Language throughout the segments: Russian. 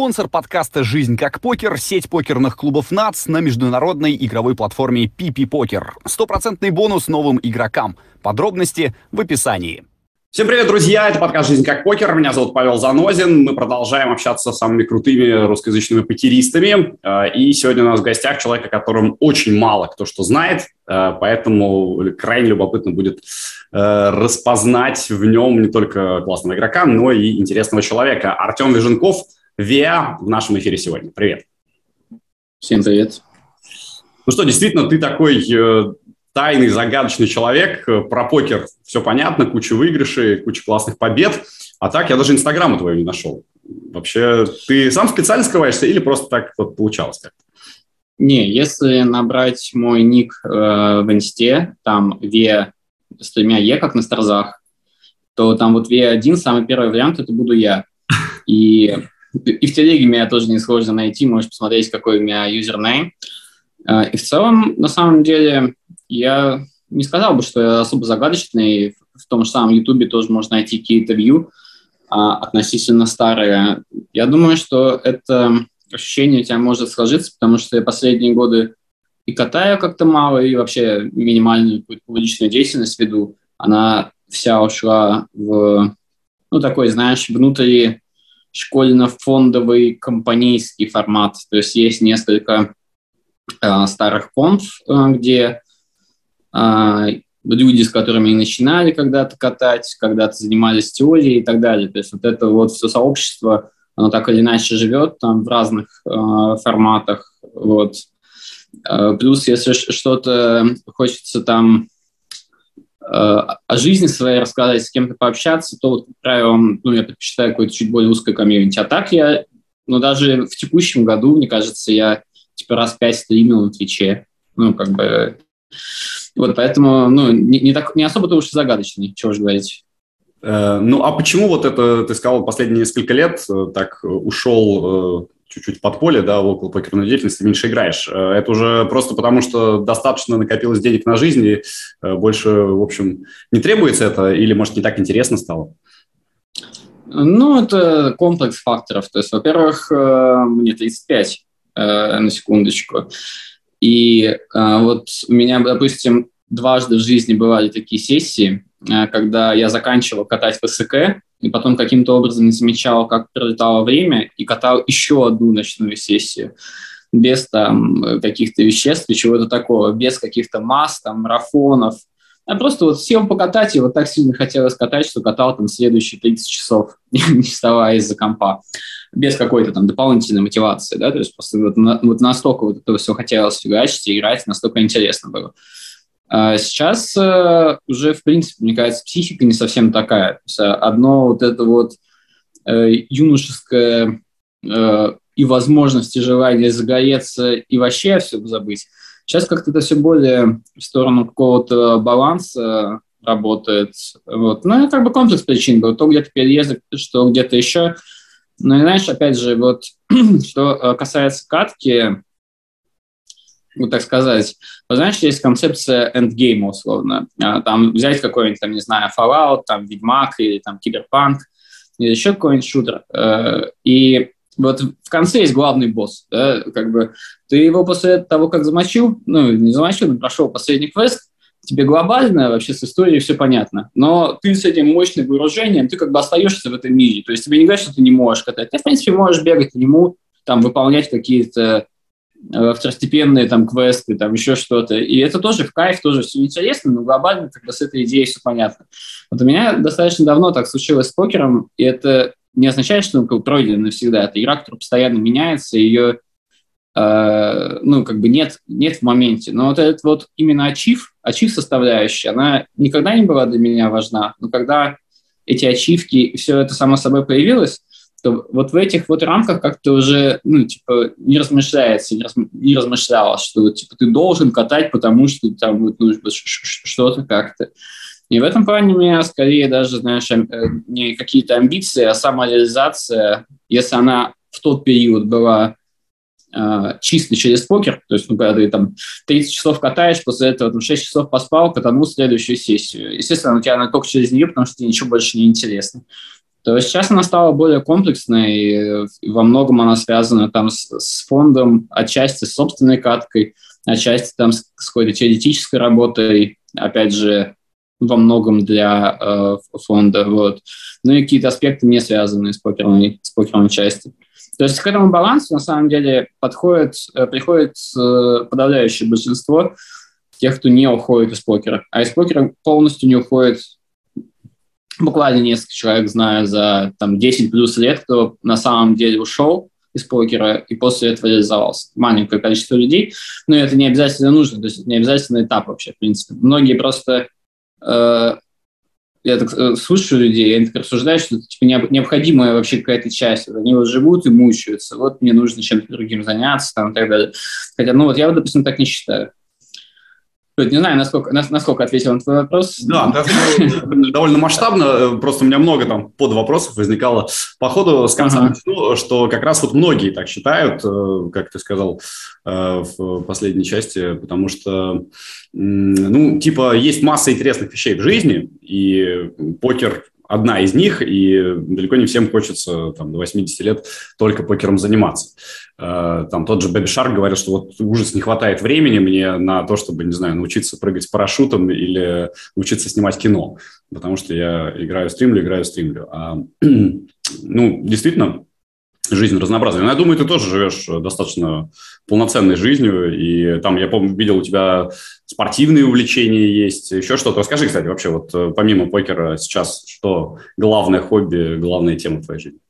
Спонсор подкаста «Жизнь как покер» — сеть покерных клубов НАЦ на международной игровой платформе PP Покер. Стопроцентный бонус новым игрокам. Подробности в описании. Всем привет, друзья! Это подкаст «Жизнь как покер». Меня зовут Павел Занозин. Мы продолжаем общаться с самыми крутыми русскоязычными покеристами. Э, и сегодня у нас в гостях человек, о котором очень мало кто что знает, э, поэтому крайне любопытно будет э, распознать в нем не только классного игрока, но и интересного человека. Артем Виженков, ВИА, в нашем эфире сегодня. Привет! Всем привет! Ну что, действительно, ты такой тайный, загадочный человек. Э, про покер все понятно, куча выигрышей, куча классных побед. А так я даже Инстаграма твоего не нашел. Вообще, ты сам специально скрываешься или просто так вот получалось как-то? Не, если набрать мой ник э, в инсте, там V с тремя Е, как на старзах, то там вот V1, самый первый вариант, это буду я. И, и в телеге меня тоже не сложно найти, можешь посмотреть, какой у меня юзернейм. Э, и в целом, на самом деле, я не сказал бы, что я особо загадочный. В том же самом Ютубе тоже можно найти какие-то вью а, относительно старые. Я думаю, что это ощущение у тебя может сложиться, потому что я последние годы и катаю как-то мало, и вообще минимальную публичную деятельность веду. Она вся ушла в, ну, такой, знаешь, внутри школьно-фондовый компанейский формат. То есть есть несколько э, старых комп, э, где а, люди, с которыми начинали когда-то катать, когда-то занимались теорией и так далее. То есть вот это вот все сообщество, оно так или иначе живет там в разных э, форматах. Вот. Э, плюс, если что-то хочется там э, о жизни своей рассказать, с кем-то пообщаться, то, вот, правило, ну, я предпочитаю какое-то чуть более узкое комьюнити. А так я, ну, даже в текущем году, мне кажется, я типа раз пять стримил на Твиче. Ну, как бы вот поэтому, ну, не, не, так, не особо-то уж загадочный, чего же говорить. Э, ну, а почему вот это, ты сказал, последние несколько лет э, так ушел э, чуть-чуть под поле, да, около покерной деятельности, меньше играешь. Это уже просто потому, что достаточно накопилось денег на жизнь, и больше, в общем, не требуется это, или, может, не так интересно стало? Ну, это комплекс факторов. То есть, во-первых, мне 35, на секундочку. И вот у меня, допустим, дважды в жизни бывали такие сессии, когда я заканчивал катать в СК, и потом каким-то образом не замечал, как пролетало время, и катал еще одну ночную сессию без там каких-то веществ и чего-то такого, без каких-то масс, там, марафонов. Я просто вот сел покатать, и вот так сильно хотелось катать, что катал там следующие 30 часов, не вставая из-за компа без какой-то там дополнительной мотивации, да, то есть просто вот, на, вот настолько вот это все хотелось фигачить и играть, настолько интересно было. А сейчас э, уже, в принципе, мне кажется, психика не совсем такая. То есть одно вот это вот э, юношеское э, и возможность, и желание загореться и вообще все забыть. Сейчас как-то это все более в сторону какого-то баланса работает. Вот. Ну, это как бы комплекс причин был. То где-то переезд, что где-то еще. Ну и знаешь, опять же, вот что касается катки, вот так сказать, вот, знаешь, есть концепция эндгейма, условно. А, там взять какой-нибудь, там, не знаю, Fallout, там, Ведьмак или там Киберпанк, или еще какой-нибудь шутер. Э, и вот в конце есть главный босс, да, как бы ты его после того, как замочил, ну, не замочил, но прошел последний квест, тебе глобально вообще с историей все понятно, но ты с этим мощным вооружением, ты как бы остаешься в этом мире, то есть тебе не говорят, что ты не можешь катать, ты, в принципе, можешь бегать по нему, там, выполнять какие-то второстепенные там квесты, там еще что-то. И это тоже в кайф, тоже все интересно, но глобально как бы с этой идеей все понятно. Вот у меня достаточно давно так случилось с покером, и это не означает, что он пройден навсегда. Это игра, которая постоянно меняется, ее Э, ну, как бы нет, нет в моменте. Но вот этот вот именно ачив, ачив составляющая, она никогда не была для меня важна. Но когда эти ачивки, все это само собой появилось, то вот в этих вот рамках как-то уже, ну, типа, не размышляется, не, раз, не размышлялось, что, типа, ты должен катать, потому что там вот, ну, что-то как-то. И в этом плане у меня скорее даже, знаешь, э, не какие-то амбиции, а самореализация, если она в тот период была э, чисто через покер, то есть, ну, когда ты там 30 часов катаешь, после этого там, 6 часов поспал, катанул следующую сессию. Естественно, у тебя она только через нее, потому что тебе ничего больше не интересно. То сейчас она стала более комплексной, и во многом она связана там с, с фондом, отчасти с собственной каткой, отчасти там с, с какой-то теоретической работой, опять же, во многом для э, фонда, вот. Ну и какие-то аспекты не связанные с покерной, с покерной частью. То есть к этому балансу на самом деле подходит, э, приходит э, подавляющее большинство тех, кто не уходит из покера. А из покера полностью не уходит буквально несколько человек, знаю, за там, 10 плюс лет, кто на самом деле ушел из покера и после этого реализовался. Маленькое количество людей, но это не обязательно нужно, то есть это не обязательно этап вообще, в принципе. Многие просто э, я так э, слушаю людей, они так рассуждают, что это типа, необходимая вообще какая-то часть. Они вот живут и мучаются. Вот мне нужно чем-то другим заняться там, и так далее. Хотя, ну вот я, допустим, так не считаю. Не знаю, насколько, насколько ответил на твой вопрос. Да, довольно масштабно. Просто у меня много там под вопросов возникало. По ходу с конца ага. начну, что как раз вот многие так считают, э, как ты сказал э, в последней части, потому что, ну, типа, есть масса интересных вещей в жизни, и покер одна из них, и далеко не всем хочется там, до 80 лет только покером заниматься. Э, там тот же Бэби Шарк говорил, что вот ужас, не хватает времени мне на то, чтобы, не знаю, научиться прыгать с парашютом или научиться снимать кино, потому что я играю, стримлю, играю, стримлю. А, ну, действительно, жизнь разнообразная. Но я думаю, ты тоже живешь достаточно полноценной жизнью, и там, я помню, видел у тебя спортивные увлечения есть, еще что-то. Расскажи, кстати, вообще, вот э, помимо покера сейчас, что главное хобби, главная тема твоей жизни?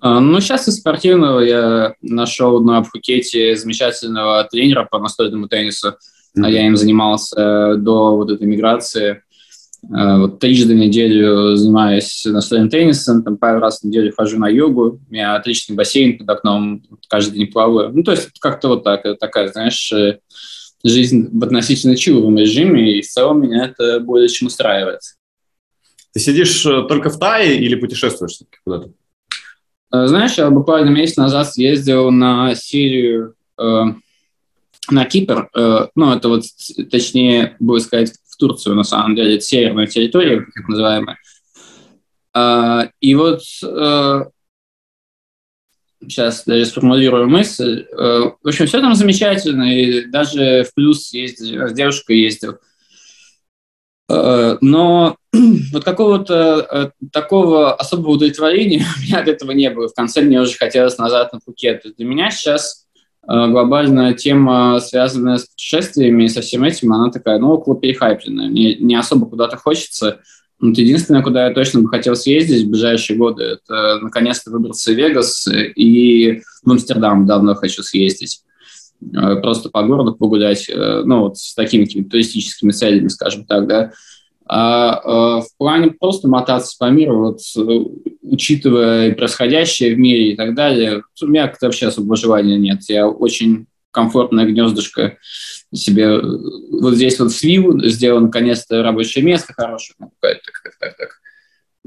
А, ну, сейчас из спортивного я нашел на Пхукете замечательного тренера по настольному теннису. Mm-hmm. Я им занимался до вот этой миграции. Э, вот трижды в неделю занимаюсь настольным теннисом, там пару раз в неделю хожу на йогу, у меня отличный бассейн под окном, каждый день плаваю. Ну, то есть как-то вот так, такая, знаешь, э, жизнь в относительно чиловом режиме, и в целом меня это более чем устраивает. Ты сидишь э, только в Тае или путешествуешь куда-то? Знаешь, я буквально месяц назад съездил на Сирию, э, на Кипр, э, ну, это вот, точнее, будет сказать, Турцию, на самом деле, это северная территория, как называемая. А, и вот сейчас даже сформулирую мысль. В общем, все там замечательно, и даже в плюс ездил, с девушкой ездил. Но вот какого-то такого особого удовлетворения у меня от этого не было. В конце мне уже хотелось назад на Пхукет. Для меня сейчас Э, глобальная тема, связанная с путешествиями и со всем этим, она такая, ну, около перехайпленная. Мне не особо куда-то хочется. Вот единственное, куда я точно бы хотел съездить в ближайшие годы, это наконец-то выбраться в Вегас и в Амстердам давно хочу съездить. Э, просто по городу погулять, э, ну, вот с такими туристическими целями, скажем так, да. А э, в плане просто мотаться по миру, вот, э, учитывая происходящее в мире и так далее, у меня как-то вообще особого желания нет. Я очень комфортное гнездышко себе э, вот здесь вот свил, сделал наконец-то рабочее место хорошее. Ну, так, так, так, так.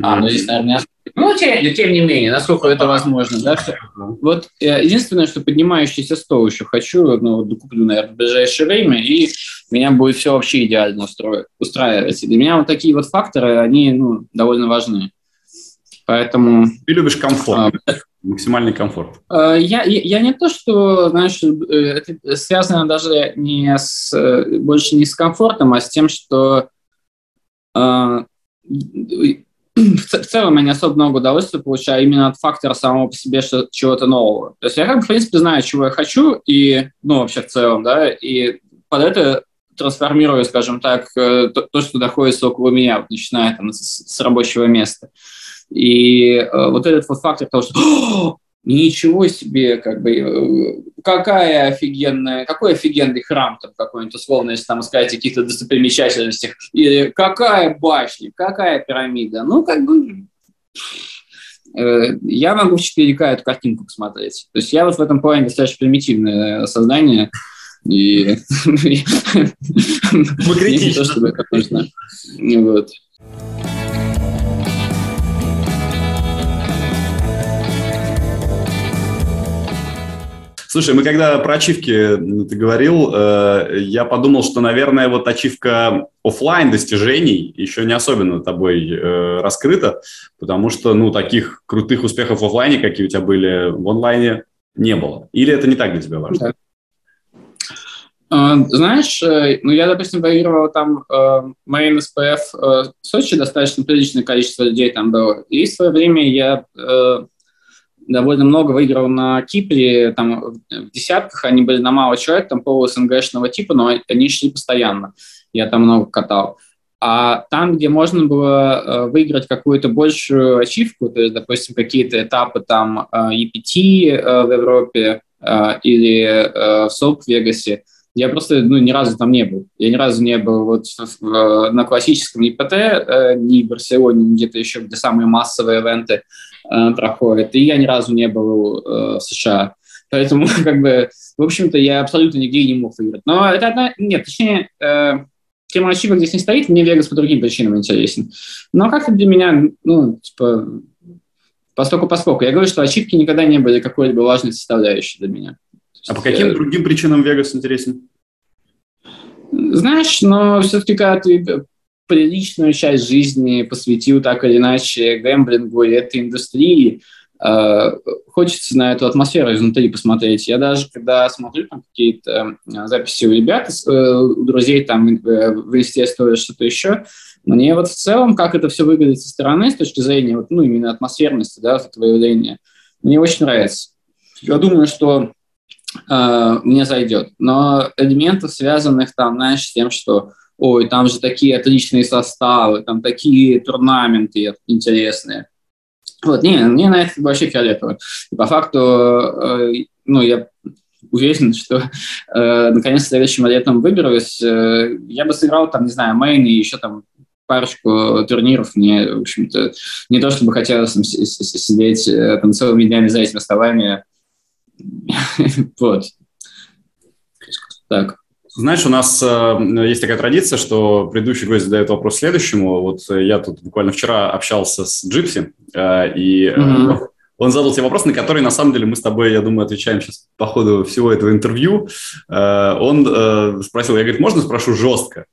А, ну здесь, наверное, ну, тем, тем не менее, насколько это возможно, да. Вот э, единственное, что поднимающийся стол еще хочу, ну, докуплю, наверное, в ближайшее время, и меня будет все вообще идеально устроить, устраивать. И для меня вот такие вот факторы, они, ну, довольно важны. Поэтому... Ты любишь комфорт, а, максимальный комфорт. А, я, я, я не то, что, знаешь, э, это связано даже не с, э, больше не с комфортом, а с тем, что а, в целом я не особо много удовольствия получаю именно от фактора самого по себе что, чего-то нового. То есть я, как в принципе, знаю, чего я хочу, и, ну, вообще в целом, да, и под это трансформирую, скажем так, э, то, то что находится около меня, вот, начиная там с, с рабочего места. И э, вот этот вот фактор того, что Ничего себе, как бы, э, какая офигенная, какой офигенный храм там какой-нибудь, условно, если там сказать о каких-то достопримечательностях, или какая башня, какая пирамида, ну, как бы, э, я могу в 4К эту картинку посмотреть. То есть я вот в этом плане достаточно примитивное создание, и... Мы критично. Не то, чтобы это нужно. Вот. Слушай, мы когда про ачивки ты говорил, э, я подумал, что, наверное, вот ачивка офлайн достижений еще не особенно тобой э, раскрыто, потому что, ну, таких крутых успехов в офлайне, какие у тебя были в онлайне, не было. Или это не так для тебя важно? А, знаешь, э, ну я, допустим, варьировал там э, Marine SPF э, в Сочи, достаточно приличное количество людей там было. И в свое время я э, довольно много выиграл на Кипре, там в десятках, они были на мало человек, там пол СНГшного типа, но они шли постоянно. Я там много катал. А там, где можно было э, выиграть какую-то большую ачивку, то есть, допустим, какие-то этапы там э, EPT э, в Европе или в СОП в Вегасе, я просто ну, ни разу там не был. Я ни разу не был вот на классическом ИПТ, э, ни в Барселоне, ни где-то еще, где самые массовые ивенты э, проходят. И я ни разу не был э, в США. Поэтому, как бы, в общем-то, я абсолютно нигде не мог выиграть. Но это одна... Нет, точнее, э, тема ачивок здесь не стоит, мне Вегас по другим причинам интересен. Но как-то для меня, ну, типа, поскольку поскольку. Я говорю, что ачивки никогда не были какой-либо важной составляющей для меня. А по каким другим причинам Вегас интересен? Знаешь, но все-таки, когда ты приличную часть жизни посвятил так или иначе гэмблингу и этой индустрии, э, хочется на эту атмосферу изнутри посмотреть. Я даже, когда смотрю там какие-то э, записи у ребят, э, у друзей там в институте что-то еще, мне вот в целом, как это все выглядит со стороны, с точки зрения вот, ну, именно атмосферности, да, этого явления, мне очень нравится. Я думаю, что э, мне зайдет. Но элементов, связанных там, знаешь, с тем, что ой, там же такие отличные составы, там такие турнаменты интересные. Вот, не, мне на это вообще фиолетово. И по факту, э, ну, я уверен, что э, наконец следующим летом выберусь. Э, я бы сыграл там, не знаю, мейн и еще там парочку турниров. Мне, в общем-то, не то чтобы хотелось там, сидеть э, там целыми днями за этими столами Вот. Так. Знаешь, у нас э, есть такая традиция, что предыдущий гость задает вопрос следующему. Вот э, я тут буквально вчера общался с Джипси, э, и mm-hmm. он задал тебе вопрос, на который на самом деле мы с тобой, я думаю, отвечаем сейчас по ходу всего этого интервью. Э, он э, спросил, я, говорит, можно спрошу жестко?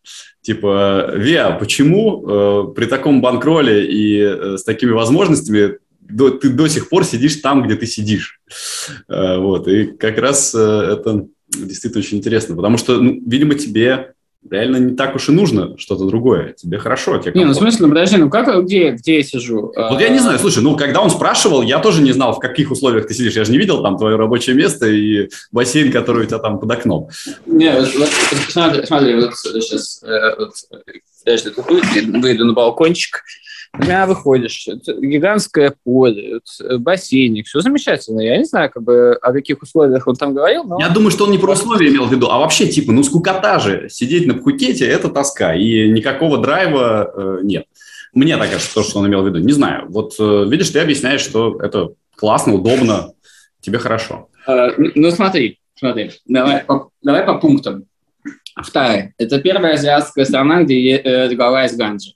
Типа, Виа, почему э, при таком банкроле и э, с такими возможностями до, ты до сих пор сидишь там, где ты сидишь. Э, вот, и как раз э, это действительно очень интересно, потому что, ну, видимо, тебе реально не так уж и нужно что-то другое. Тебе хорошо. Тебе не, ну в смысле, ну подожди, ну как, где, где я сижу? Вот я не знаю, слушай, ну когда он спрашивал, я тоже не знал, в каких условиях ты сидишь. Я же не видел там твое рабочее место и бассейн, который у тебя там под окном. Не, вот, вот, смотри, смотри, вот сейчас, э, вот, подожди, выйду на балкончик, меня выходишь, гигантское поле, бассейник, все замечательно. Я не знаю, как бы, о каких условиях он там говорил, но... Я думаю, что он не про условия имел в виду, а вообще, типа, ну, скукота же. Сидеть на Пхукете – это тоска, и никакого драйва э, нет. Мне так кажется, то, что он имел в виду. Не знаю. Вот, э, видишь, ты объясняешь, что это классно, удобно, тебе хорошо. Э, ну, смотри, смотри, давай по, давай по пунктам. Вторая. Это первая азиатская страна, где э, легалайз ганджи.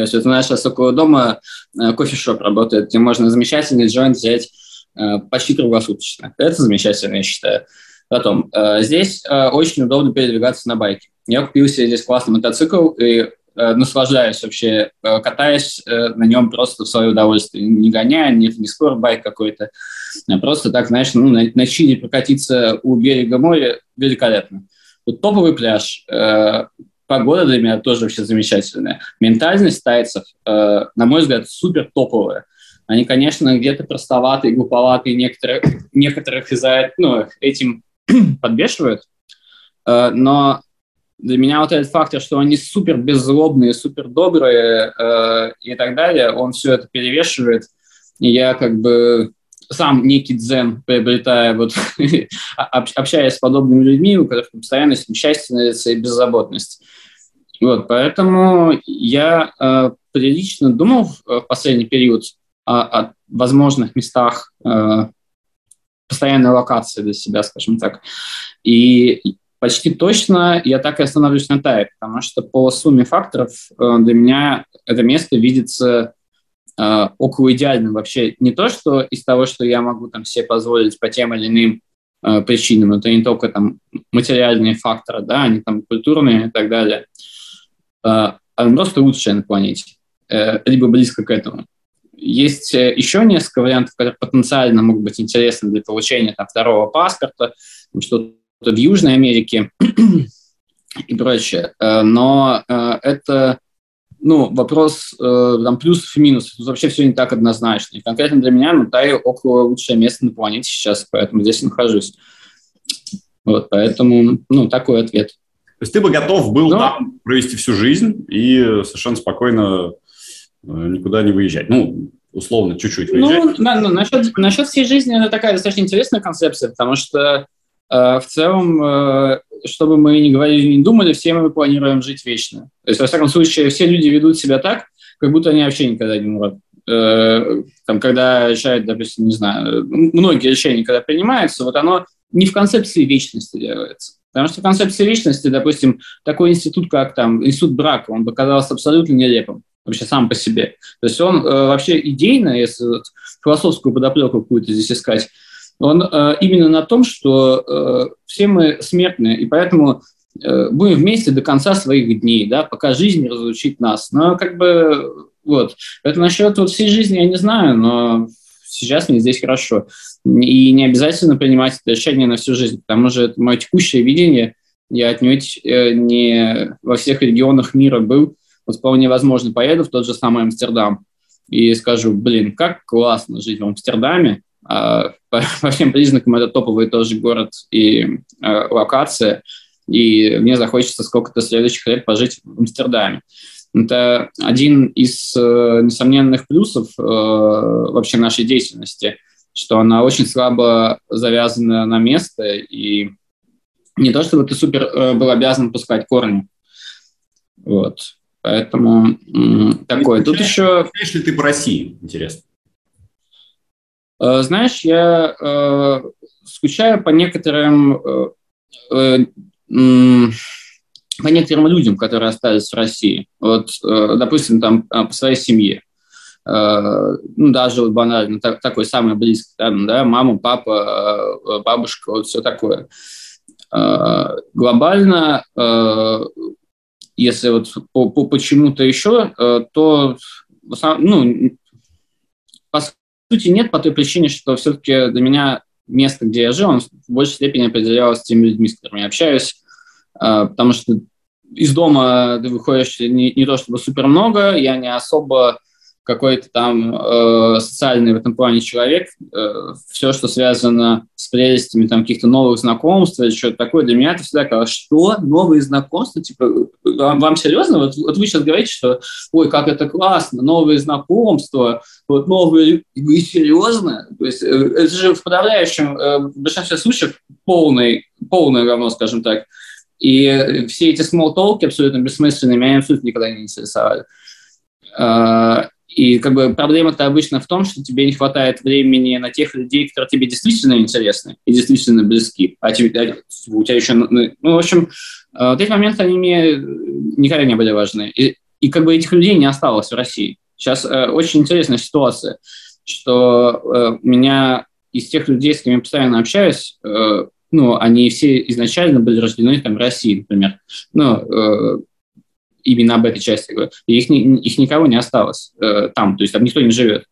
Если ты знаешь, сейчас около дома э, кофешоп работает, где можно замечательный джойнт взять э, почти круглосуточно. Это замечательно, я считаю. Потом, э, здесь очень удобно передвигаться на байке. Я купил себе здесь классный мотоцикл и наслаждаюсь вообще, катаясь на нем просто в свое удовольствие. Не гоняя, не, не спортбайк какой-то, а просто так, знаешь, ну, на, на чили прокатиться у берега моря великолепно. Вот топовый пляж, погода для меня тоже вообще замечательная. Ментальность тайцев, э, на мой взгляд, супер топовая. Они, конечно, где-то простоватые, глуповатые, некоторые, некоторых из-за ну, этим подбешивают, э, но для меня вот этот фактор, что они супер беззлобные, супер добрые э, и так далее, он все это перевешивает. И я как бы сам некий дзен приобретая, вот, общаясь с подобными людьми, у которых постоянно счастье и беззаботность. Вот, поэтому я э, прилично думал в, в последний период о, о возможных местах э, постоянной локации для себя, скажем так. И почти точно я так и остановлюсь на Тае, потому что по сумме факторов э, для меня это место видится э, около идеальным вообще. Не то, что из того, что я могу там себе позволить по тем или иным э, причинам, это не только там материальные факторы, да, они там культурные и так далее – она просто лучшая на планете, либо близко к этому. Есть еще несколько вариантов, которые потенциально могут быть интересны для получения там, второго паспорта, что-то в Южной Америке и прочее. Но это ну, вопрос э, там плюсов и минусов. Тут вообще все не так однозначно. И конкретно для меня Мутай около лучшее место на планете сейчас, поэтому здесь нахожусь. Вот, поэтому, ну, такой ответ. То есть ты бы готов был Но... там провести всю жизнь и совершенно спокойно э, никуда не выезжать? Ну, условно, чуть-чуть ну, выезжать? Ну, да, ну, насчет, насчет всей жизни это такая достаточно интересная концепция, потому что э, в целом э, чтобы мы не говорили, не думали, все мы планируем жить вечно. То есть, во всяком случае, все люди ведут себя так, как будто они вообще никогда не умрут. Э, там, когда решают, допустим, не знаю, многие решения, когда принимаются, вот оно не в концепции вечности делается. Потому что в концепции вечности, допустим, такой институт, как там институт брака, он показался абсолютно нелепым вообще сам по себе. То есть он э, вообще идейно, если вот, философскую подоплеку какую-то здесь искать, он э, именно на том, что э, все мы смертные, и поэтому э, будем вместе до конца своих дней, да, пока жизнь разлучит нас. Но как бы вот. Это насчет вот всей жизни я не знаю, но сейчас мне здесь хорошо. И не обязательно принимать это решение на всю жизнь, потому что это мое текущее видение. Я отнюдь не во всех регионах мира был. Вот вполне возможно, поеду в тот же самый Амстердам и скажу, блин, как классно жить в Амстердаме, а, по, по всем признакам это топовый тоже город и э, локация, и мне захочется сколько-то следующих лет пожить в Амстердаме. Это один из э, несомненных плюсов э, вообще нашей деятельности, что она очень слабо завязана на место, и не то чтобы ты супер э, был обязан пускать корни. Вот. Поэтому м, такое. Тут еще... Знаешь ли ты по России, интересно? Э, знаешь, я э, скучаю по некоторым э, э, по некоторым людям, которые остались в России. Вот, э, допустим, там э, по своей семье. Э, ну, даже вот банально, так, такой самый близкий, там, да, мама, папа, э, бабушка, вот все такое. Э, глобально, э, если вот по, по почему-то еще, э, то ну, сути, нет по той причине, что все-таки для меня место, где я жил, он в большей степени определялось теми людьми, с которыми я общаюсь, а, потому что из дома ты выходишь не, не то чтобы супер много, я не особо какой-то там э, социальный в этом плане человек, э, все, что связано с прелестями там каких-то новых знакомств или что-то такое, для меня это всегда казалось, что новые знакомства, типа, вам, вам серьезно? Вот, вот вы сейчас говорите, что, ой, как это классно, новые знакомства, вот новые, вы серьезно? То есть э, это же в подавляющем, э, в большинстве случаев полный, полное говно, скажем так. И все эти смолтолки абсолютно бессмысленные, меня абсолютно никогда не интересовали. А, и как бы проблема-то обычно в том, что тебе не хватает времени на тех людей, которые тебе действительно интересны и действительно близки, а тебе, а у тебя еще, ну, ну в общем, э, вот эти моменты, они мне никогда не были важны. И, и как бы этих людей не осталось в России. Сейчас э, очень интересная ситуация, что э, меня из тех людей, с кем я постоянно общаюсь, э, ну, они все изначально были рождены там в России, например. Ну, э, именно об этой части. И их, их никого не осталось э, там, то есть там никто не живет.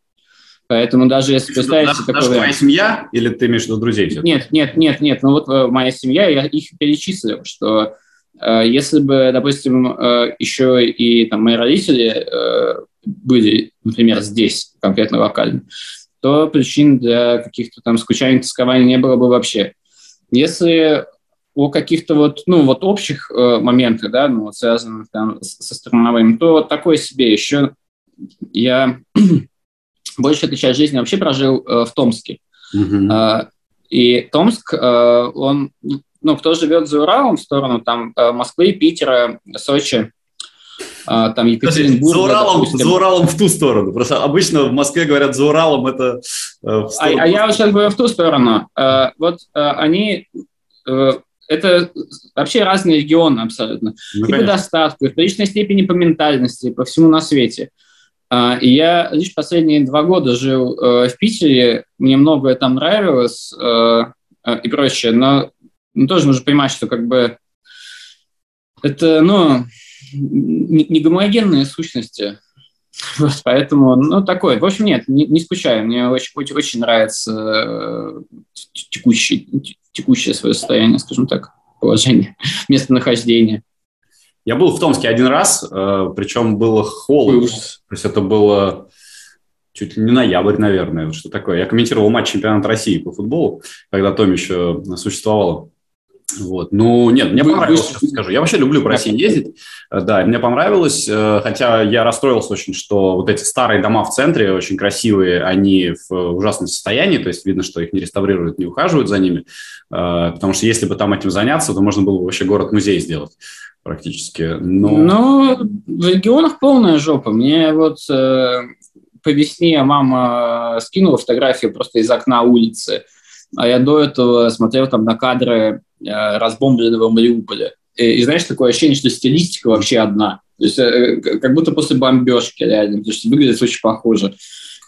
Поэтому даже если представить... Даже, такой даже твоя семья или ты имеешь в виду друзей? Все нет, нет, нет, нет. Ну вот э, моя семья, я их перечислил, что э, если бы, допустим, э, еще и там, мои родители э, были, например, здесь, конкретно локально, то причин для каких-то там скучаний, тоскования не было бы вообще. Если о каких-то вот, ну, вот общих э, моментах, да, ну, вот связанных там со страновым, то такое себе еще я большую эту часть жизни вообще прожил э, в Томске. Mm-hmm. Э, и Томск, э, он, ну, кто живет за Уралом в сторону там э, Москвы, Питера, Сочи, а, там Екатеринбург. За Уралом, допустим. за Уралом в ту сторону. Просто обычно в Москве говорят за Уралом это э, а, а я сейчас говорю в ту сторону. Э, вот э, они э, это вообще разные регионы абсолютно. Ну, и по достатку, и в приличной степени по ментальности, по всему на свете. А, и я лишь последние два года жил э, в Питере, мне многое там нравилось э, э, и прочее, но ну, тоже нужно понимать, что как бы это, ну, не гомогенные сущности. Вот, поэтому, ну, такое. В общем, нет, не, не скучаю. Мне очень, очень, очень нравится э, текущий, текущее свое состояние, скажем так, положение, местонахождение. Я был в Томске один раз, э, причем было холодно. То есть это было чуть ли не ноябрь, наверное, что такое. Я комментировал матч чемпионата России по футболу, когда Том еще существовало. Вот. Ну, нет, мне вы, понравилось, вы... скажу. Я вообще люблю по России ездить. Э, да, мне понравилось, э, хотя я расстроился очень, что вот эти старые дома в центре, очень красивые, они в ужасном состоянии, то есть видно, что их не реставрируют, не ухаживают за ними, э, потому что если бы там этим заняться, то можно было бы вообще город-музей сделать практически. Но... Ну, в регионах полная жопа. Мне вот по весне мама скинула фотографию просто из окна улицы, а я до этого смотрел там на кадры Э, разбомбленного Мариуполя. И, и знаешь, такое ощущение, что стилистика вообще одна. То есть э, как будто после бомбежки реально, потому что выглядит очень похоже.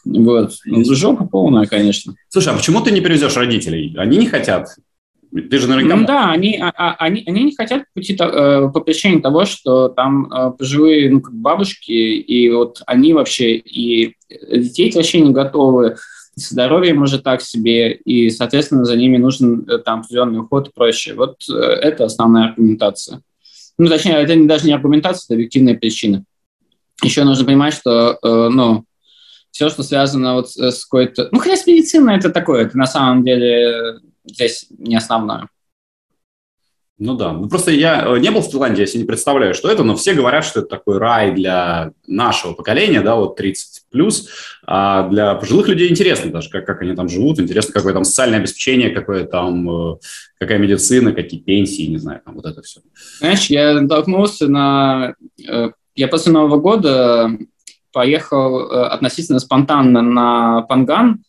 Вот. Ну, жопа полная, конечно. Слушай, а почему ты не привезешь родителей? Они не хотят. Ты же наверняка... Ну, да, они, а, а, они, они не хотят по, э, по причине того, что там пожилые ну, как бабушки, и вот они вообще, и детей вообще не готовы здоровье может так себе, и, соответственно, за ними нужен э, там определенный уход и прочее. Вот э, это основная аргументация. Ну, точнее, это даже не аргументация, это объективная причина. Еще нужно понимать, что, э, ну, все, что связано вот с какой-то... Ну, хотя с медициной это такое, это на самом деле здесь не основное. Ну да, ну просто я э, не был в Таиланде, я себе не представляю, что это, но все говорят, что это такой рай для нашего поколения, да, вот 30 плюс, а для пожилых людей интересно даже, как, как они там живут, интересно, какое там социальное обеспечение, какое там, э, какая медицина, какие пенсии, не знаю, там вот это все. Знаешь, я натолкнулся на... Э, я после Нового года поехал относительно спонтанно на Панган,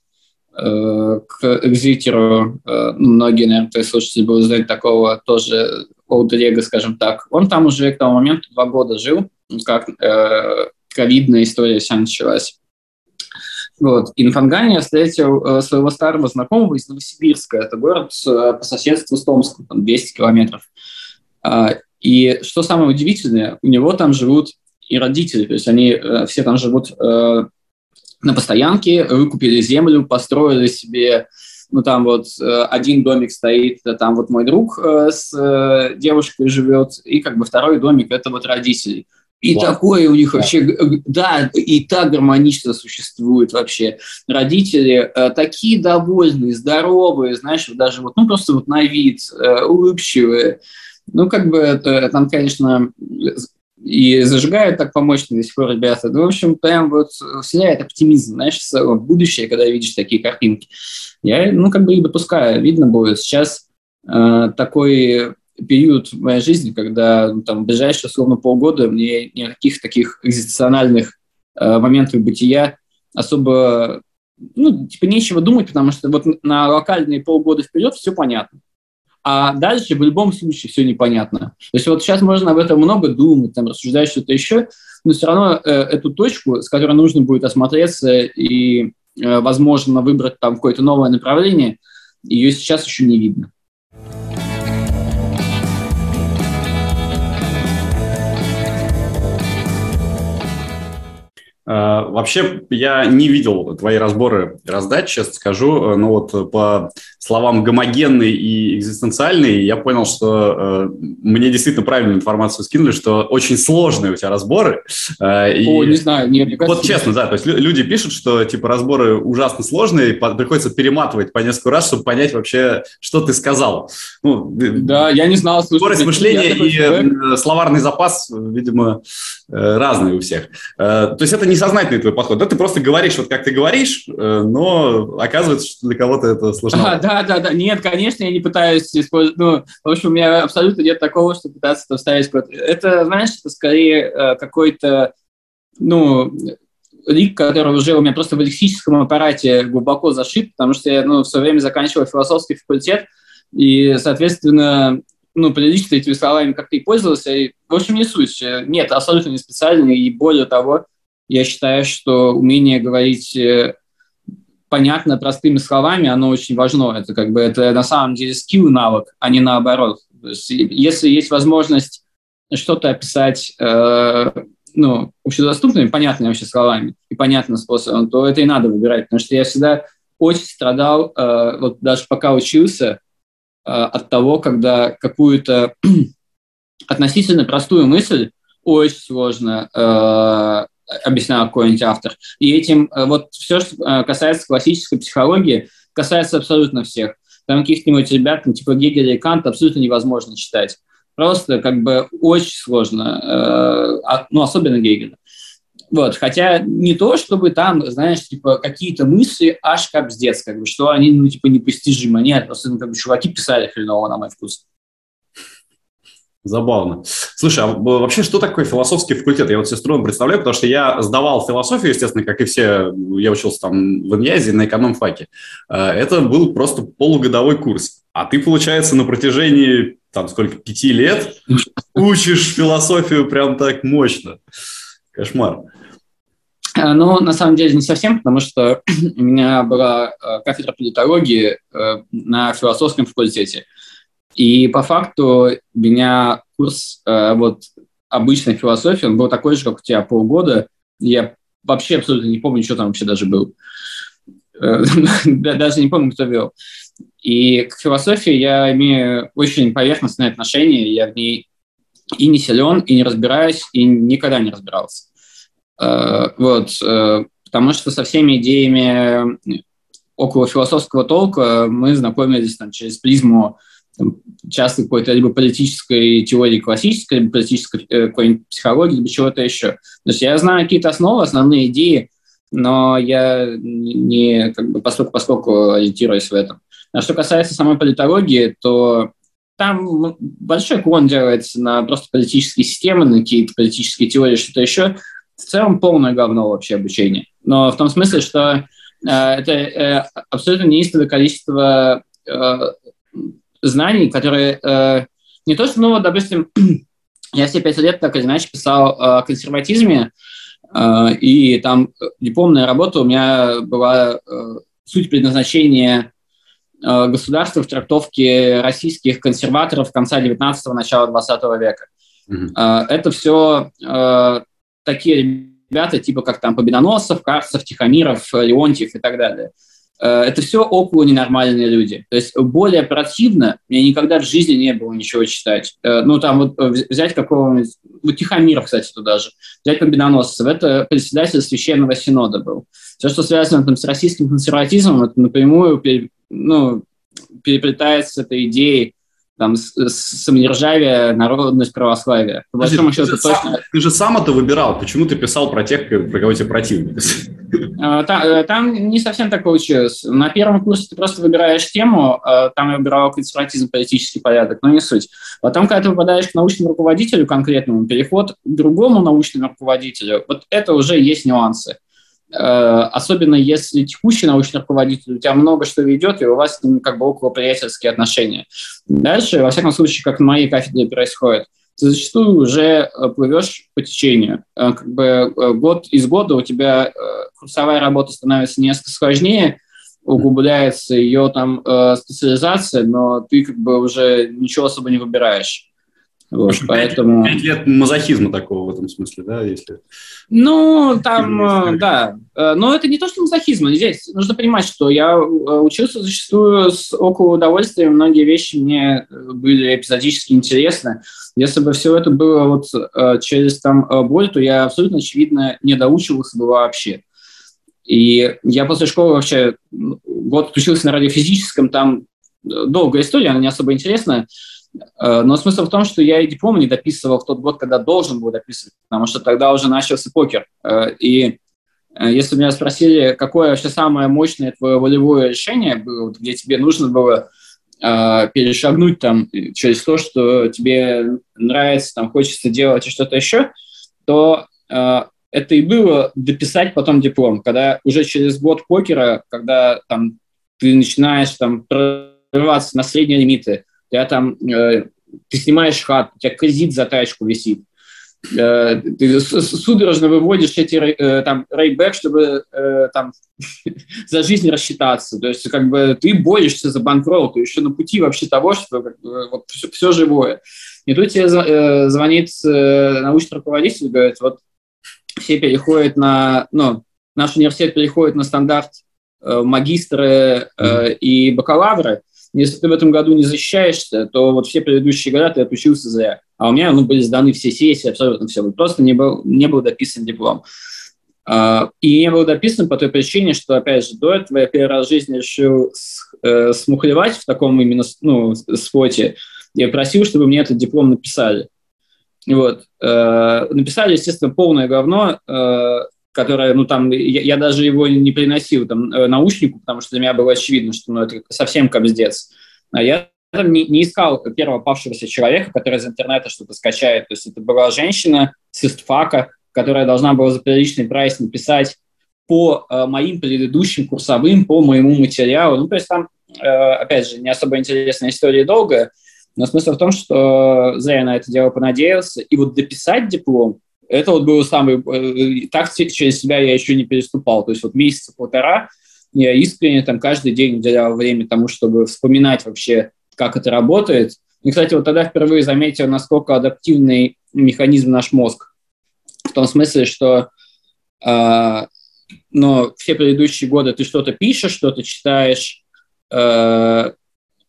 к экзитеру, э, ну, многие, наверное, твои слушатели будут знать такого тоже олдерега, скажем так. Он там уже к тому моменту два года жил, как э, ковидная история вся началась. Вот. И на Фангане я встретил э, своего старого знакомого из Новосибирска. Это город по соседству с Томском, там 200 километров. Э, и что самое удивительное, у него там живут и родители, то есть они все там живут на постоянке, выкупили землю, построили себе, ну там вот э, один домик стоит, там вот мой друг э, с э, девушкой живет, и как бы второй домик это вот родители. И Вау. такое у них вообще, да, и так гармонично существует вообще. Родители э, такие довольные, здоровые, знаешь, даже вот, ну просто вот на вид, э, улыбчивые. Ну, как бы это, там, конечно, и зажигают так помощно до сих пор ребята. Ну, в общем, прям вот вселяет оптимизм, знаешь, в будущее, когда видишь такие картинки. Я, ну, как бы их допускаю, видно будет. Сейчас э, такой период в моей жизни, когда ну, там, ближайшие, условно, полгода мне никаких таких экзистенциальных э, моментов бытия особо, ну, типа, нечего думать, потому что вот на локальные полгода вперед все понятно а дальше в любом случае все непонятно. То есть вот сейчас можно об этом много думать, там, рассуждать что-то еще, но все равно э, эту точку, с которой нужно будет осмотреться и, э, возможно, выбрать там какое-то новое направление, ее сейчас еще не видно. Вообще, я не видел твои разборы раздач, честно скажу, э, но вот по словам гомогенный и экзистенциальный, я понял, что э, мне действительно правильную информацию скинули, что очень сложные у тебя разборы. Э, и О, не знаю, не, мне кажется, Вот честно, да, то есть люди пишут, что типа разборы ужасно сложные, приходится перематывать по несколько раз, чтобы понять вообще, что ты сказал. Ну, да, я не знал. Слушай, Скорость мышления и человек. словарный запас, видимо, разные у всех. То есть это не несознательный твой подход. Да, ты просто говоришь вот как ты говоришь, э, но оказывается, что для кого-то это сложно. А, да, да, да. Нет, конечно, я не пытаюсь использовать. Ну, в общем, у меня абсолютно нет такого, что пытаться это вставить. Это, знаешь, это скорее э, какой-то, ну, лик, который уже у меня просто в лексическом аппарате глубоко зашит, потому что я ну, в свое время заканчивал философский факультет, и, соответственно, ну, прилично этими словами как-то и пользовался. И, в общем, не суть. Нет, абсолютно не специально, и более того, я считаю, что умение говорить э, понятно простыми словами, оно очень важно. Это как бы это на самом деле скилл навык, а не наоборот. Есть, если есть возможность что-то описать э, ну, общедоступными, понятными вообще словами и понятным способом, то это и надо выбирать, потому что я всегда очень страдал, э, вот даже пока учился, э, от того, когда какую-то относительно простую мысль очень сложно э, объяснял какой-нибудь автор. И этим э, вот все, что э, касается классической психологии, касается абсолютно всех. Там каких-нибудь ребят, ну, типа Гегеля и Канта, абсолютно невозможно читать. Просто как бы очень сложно, э, а, ну, особенно Гегеля. Вот, хотя не то, чтобы там, знаешь, типа какие-то мысли аж капздец, как бы, что они, ну, типа, непостижимы. Нет, просто, ну, как бы, чуваки писали хреново на мой вкус. Забавно. Слушай, а вообще что такое философский факультет? Я вот себе строго представляю, потому что я сдавал философию, естественно, как и все, я учился там в Иньязе на эконом-факе. Э, это был просто полугодовой курс. А ты, получается, на протяжении, там, сколько, пяти лет учишь философию прям так мощно. Кошмар. Э, ну, на самом деле, не совсем, потому что у меня была э, кафедра политологии на философском факультете. И по факту у меня курс э, вот обычной философии, он был такой же, как у тебя полгода. Я вообще абсолютно не помню, что там вообще даже был. Э, даже не помню, кто вел. И к философии я имею очень поверхностное отношение, я в ней и не силен, и не разбираюсь, и никогда не разбирался. Э, вот, э, потому что со всеми идеями около философского толка мы знакомились там, через призму там, часто какой-то либо политической теории классической, либо политической э, какой-нибудь психологии, либо чего-то еще. То есть я знаю какие-то основы, основные идеи, но я не как бы поскольку, поскольку ориентируюсь в этом. А что касается самой политологии, то там большой клон делается на просто политические системы, на какие-то политические теории, что-то еще. В целом полное говно вообще обучение. Но в том смысле, что э, это э, абсолютно неистовое количество э, знаний, которые э, не то, что, ну, вот, допустим, я все пять лет так или иначе писал о консерватизме, э, и там дипломная работа у меня была э, суть предназначения э, государства в трактовке российских консерваторов конца 19-го, начала 20 века. Mm-hmm. Э, это все э, такие ребята, типа как там Победоносов, Карцев, Тихомиров, Леонтьев и так далее. Э, это все около ненормальные люди. То есть более противно мне никогда в жизни не было ничего читать. Э, ну, там вот э, взять какого-нибудь, вот Тихомиров, кстати, туда же, взять Победоносцев, это председатель Священного Синода был. Все, что связано там, с российским консерватизмом, это напрямую ну, переплетается с этой идеей там, самодержавие, народность, православие. По Подожди, большому счету, ты, точно... сам, ты же сам это выбирал. Почему ты писал про тех, про кого тебе противно? А, э, там не совсем так получилось. На первом курсе ты просто выбираешь тему, а, там я выбирал консерватизм, политический порядок, но не суть. Потом, когда ты попадаешь к научному руководителю конкретному, переход к другому научному руководителю, вот это уже есть нюансы. Э, особенно если текущий научный руководитель у тебя много что ведет, и у вас с ним как бы около приятельские отношения. Дальше, во всяком случае, как на моей кафедре происходит, ты зачастую уже э, плывешь по течению. Э, как бы год из года у тебя курсовая работа становится несколько сложнее, углубляется ее там специализация, но ты как бы уже ничего особо не выбираешь. Вот, общем, поэтому... 5 лет мазохизма такого в этом смысле, да, если... Ну, там, да. Э, но это не то, что мазохизм. Здесь нужно понимать, что я э, учился зачастую с около удовольствия. Многие вещи мне э, были эпизодически интересны. Если бы все это было вот через там боль, то я абсолютно очевидно не доучивался бы вообще. И я после школы вообще год учился на радиофизическом, там долгая история, она не особо интересная. Э, но смысл в том, что я и диплом не дописывал в тот год, когда должен был дописывать, потому что тогда уже начался покер. Э, и э, если меня спросили, какое вообще самое мощное твое волевое решение было, где тебе нужно было перешагнуть там через то, что тебе нравится, там хочется делать и что-то еще, то это и было дописать потом диплом, когда уже через год покера, когда там ты начинаешь там прорываться на средние лимиты, тебя там, э, ты снимаешь хат, у тебя кредит за тачку висит, э, ты судорожно выводишь эти э, там рейбэк, чтобы э, там за жизнь рассчитаться. То есть как бы ты борешься за банкрот, ты еще на пути вообще того, что как бы, вот, все, все живое. И тут тебе э, звонит э, научный руководитель говорит, вот все переходят на, ну, наш университет переходит на стандарт э, магистры э, и бакалавры. Если ты в этом году не защищаешься, то вот все предыдущие года ты отучился зря. А у меня ну, были сданы все сессии, абсолютно все. Просто не был, не был дописан диплом. Uh, и не был дописан по той причине, что, опять же, до этого я первый раз в жизни решил э, смухлевать в таком именно ну, споте. Я просил, чтобы мне этот диплом написали. Вот. Э, написали, естественно, полное говно, э, которое, ну, там, я, я даже его не приносил там, э, наушнику, потому что для меня было очевидно, что ну, это совсем капздец. А я там не, не искал первого попавшегося человека, который из интернета что-то скачает. То есть это была женщина с истфака, которая должна была за приличный прайс написать по э, моим предыдущим курсовым, по моему материалу. Ну, то есть там, э, опять же, не особо интересная история долгая, но смысл в том, что зря я на это дело понадеялся. И вот дописать диплом, это вот было самое... Э, так через себя я еще не переступал. То есть вот месяца полтора я искренне там каждый день уделял время тому, чтобы вспоминать вообще, как это работает. И, кстати, вот тогда впервые заметил, насколько адаптивный механизм наш мозг. В том смысле, что э, но все предыдущие годы ты что-то пишешь, что-то читаешь, э,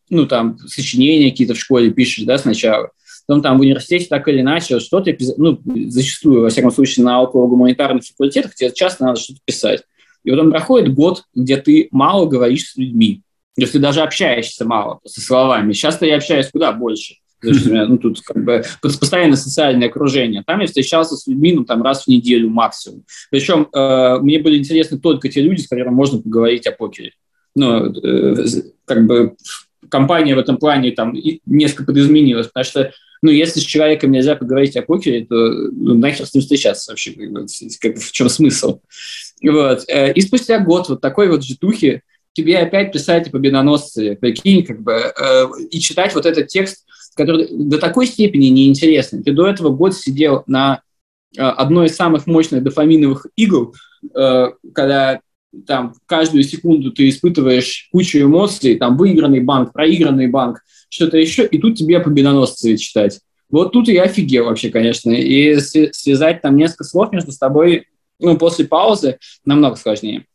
ну, там, сочинения какие-то в школе пишешь, да, сначала. Потом там в университете так или иначе что-то, ну, зачастую, во всяком случае, на около гуманитарных факультетах тебе часто надо что-то писать. И потом проходит год, где ты мало говоришь с людьми. То есть ты даже общаешься мало со словами. Сейчас я общаюсь куда больше. То есть у меня, ну, тут как бы постоянно социальное окружение. Там я встречался с людьми, ну, там раз в неделю максимум. Причем э, мне были интересны только те люди, с которыми можно поговорить о покере. Ну, э, как бы компания в этом плане там несколько подизменилась, потому что ну, если с человеком нельзя поговорить о покере, то ну, нахер с ним встречаться вообще, как, в чем смысл? Вот. Э, и спустя год вот такой вот житухи тебе опять писать о победоносце, прикинь, как бы, э, и читать вот этот текст, который до такой степени неинтересный. Ты до этого год сидел на э, одной из самых мощных дофаминовых игл, когда там каждую секунду ты испытываешь кучу эмоций, там выигранный банк, проигранный банк, что-то еще, и тут тебе победоносцы читать. Вот тут я офигел вообще, конечно. И связать там несколько слов между собой, ну, после паузы намного сложнее.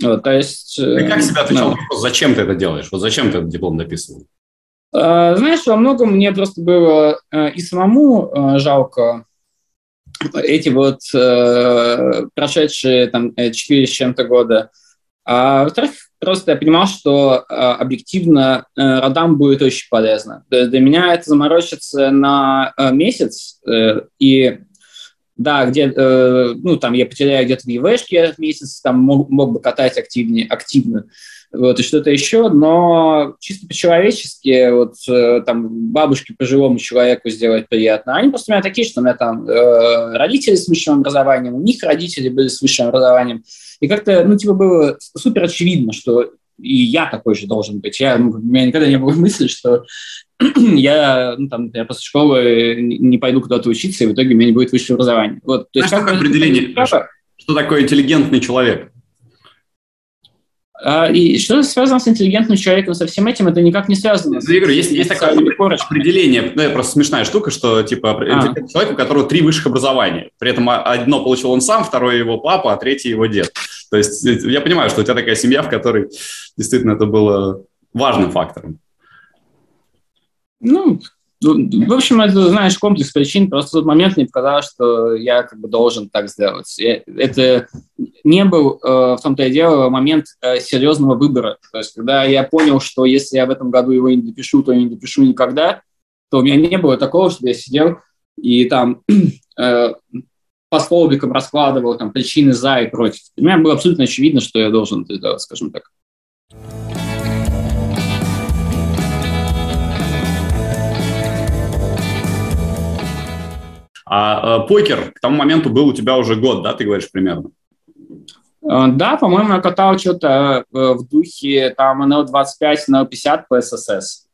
Вот, то есть... Ты как себя отвечал? Да. Зачем ты это делаешь? Вот зачем ты этот диплом дописывал? Знаешь, во многом мне просто было э, и самому э, жалко эти вот э, прошедшие там 4 с чем-то года. А во-вторых, просто я понимал, что э, объективно э, родам будет очень полезно. Для меня это заморочиться на э, месяц, э, и да, где, э, ну, там я потеряю где-то в ЕВшке этот месяц, там мог, мог бы катать активнее, активно вот, и что-то еще, но чисто по-человечески, вот, э, там, бабушке, пожилому человеку сделать приятно. Они просто у меня такие, что у меня там э, родители с высшим образованием, у них родители были с высшим образованием, и как-то, ну, типа, было супер очевидно, что и я такой же должен быть. Я, ну, у меня никогда не было мысли, что я, ну, там, я после школы не пойду куда-то учиться, и в итоге у меня не будет высшего образования. Вот, то есть, Знаешь, как определение? Что такое интеллигентный человек? А, и что связано с интеллигентным человеком, со всем этим, это никак не связано. Я говорю, есть, есть такое определение, ну, просто смешная штука, что типа а. человек, у которого три высших образования. При этом одно получил он сам, второе его папа, а третье его дед. То есть я понимаю, что у тебя такая семья, в которой действительно это было важным фактором. Ну, ну, в общем, это, знаешь, комплекс причин. Просто в тот момент мне показалось, что я как бы должен так сделать. Это не был, э, в том-то и дело, момент э, серьезного выбора. То есть, когда я понял, что если я в этом году его не допишу, то я не допишу никогда, то у меня не было такого, что я сидел и там э, по столбикам раскладывал там причины за и против. У меня было абсолютно очевидно, что я должен это сделать, скажем так. А э, покер к тому моменту был у тебя уже год, да, ты говоришь примерно? Э, да, по-моему, я катал что-то э, в духе там NL25, NL50 по SSS.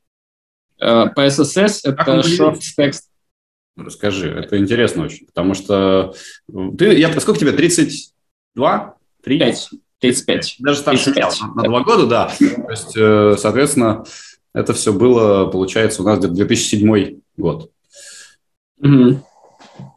По SSS это short text. Расскажи, это интересно очень, потому что ты, я, сколько тебе, 32? 3? 5. 35. Даже старше 35. меня, на, на два года, да. То есть, соответственно, это все было, получается, у нас где-то 2007 год. Угу.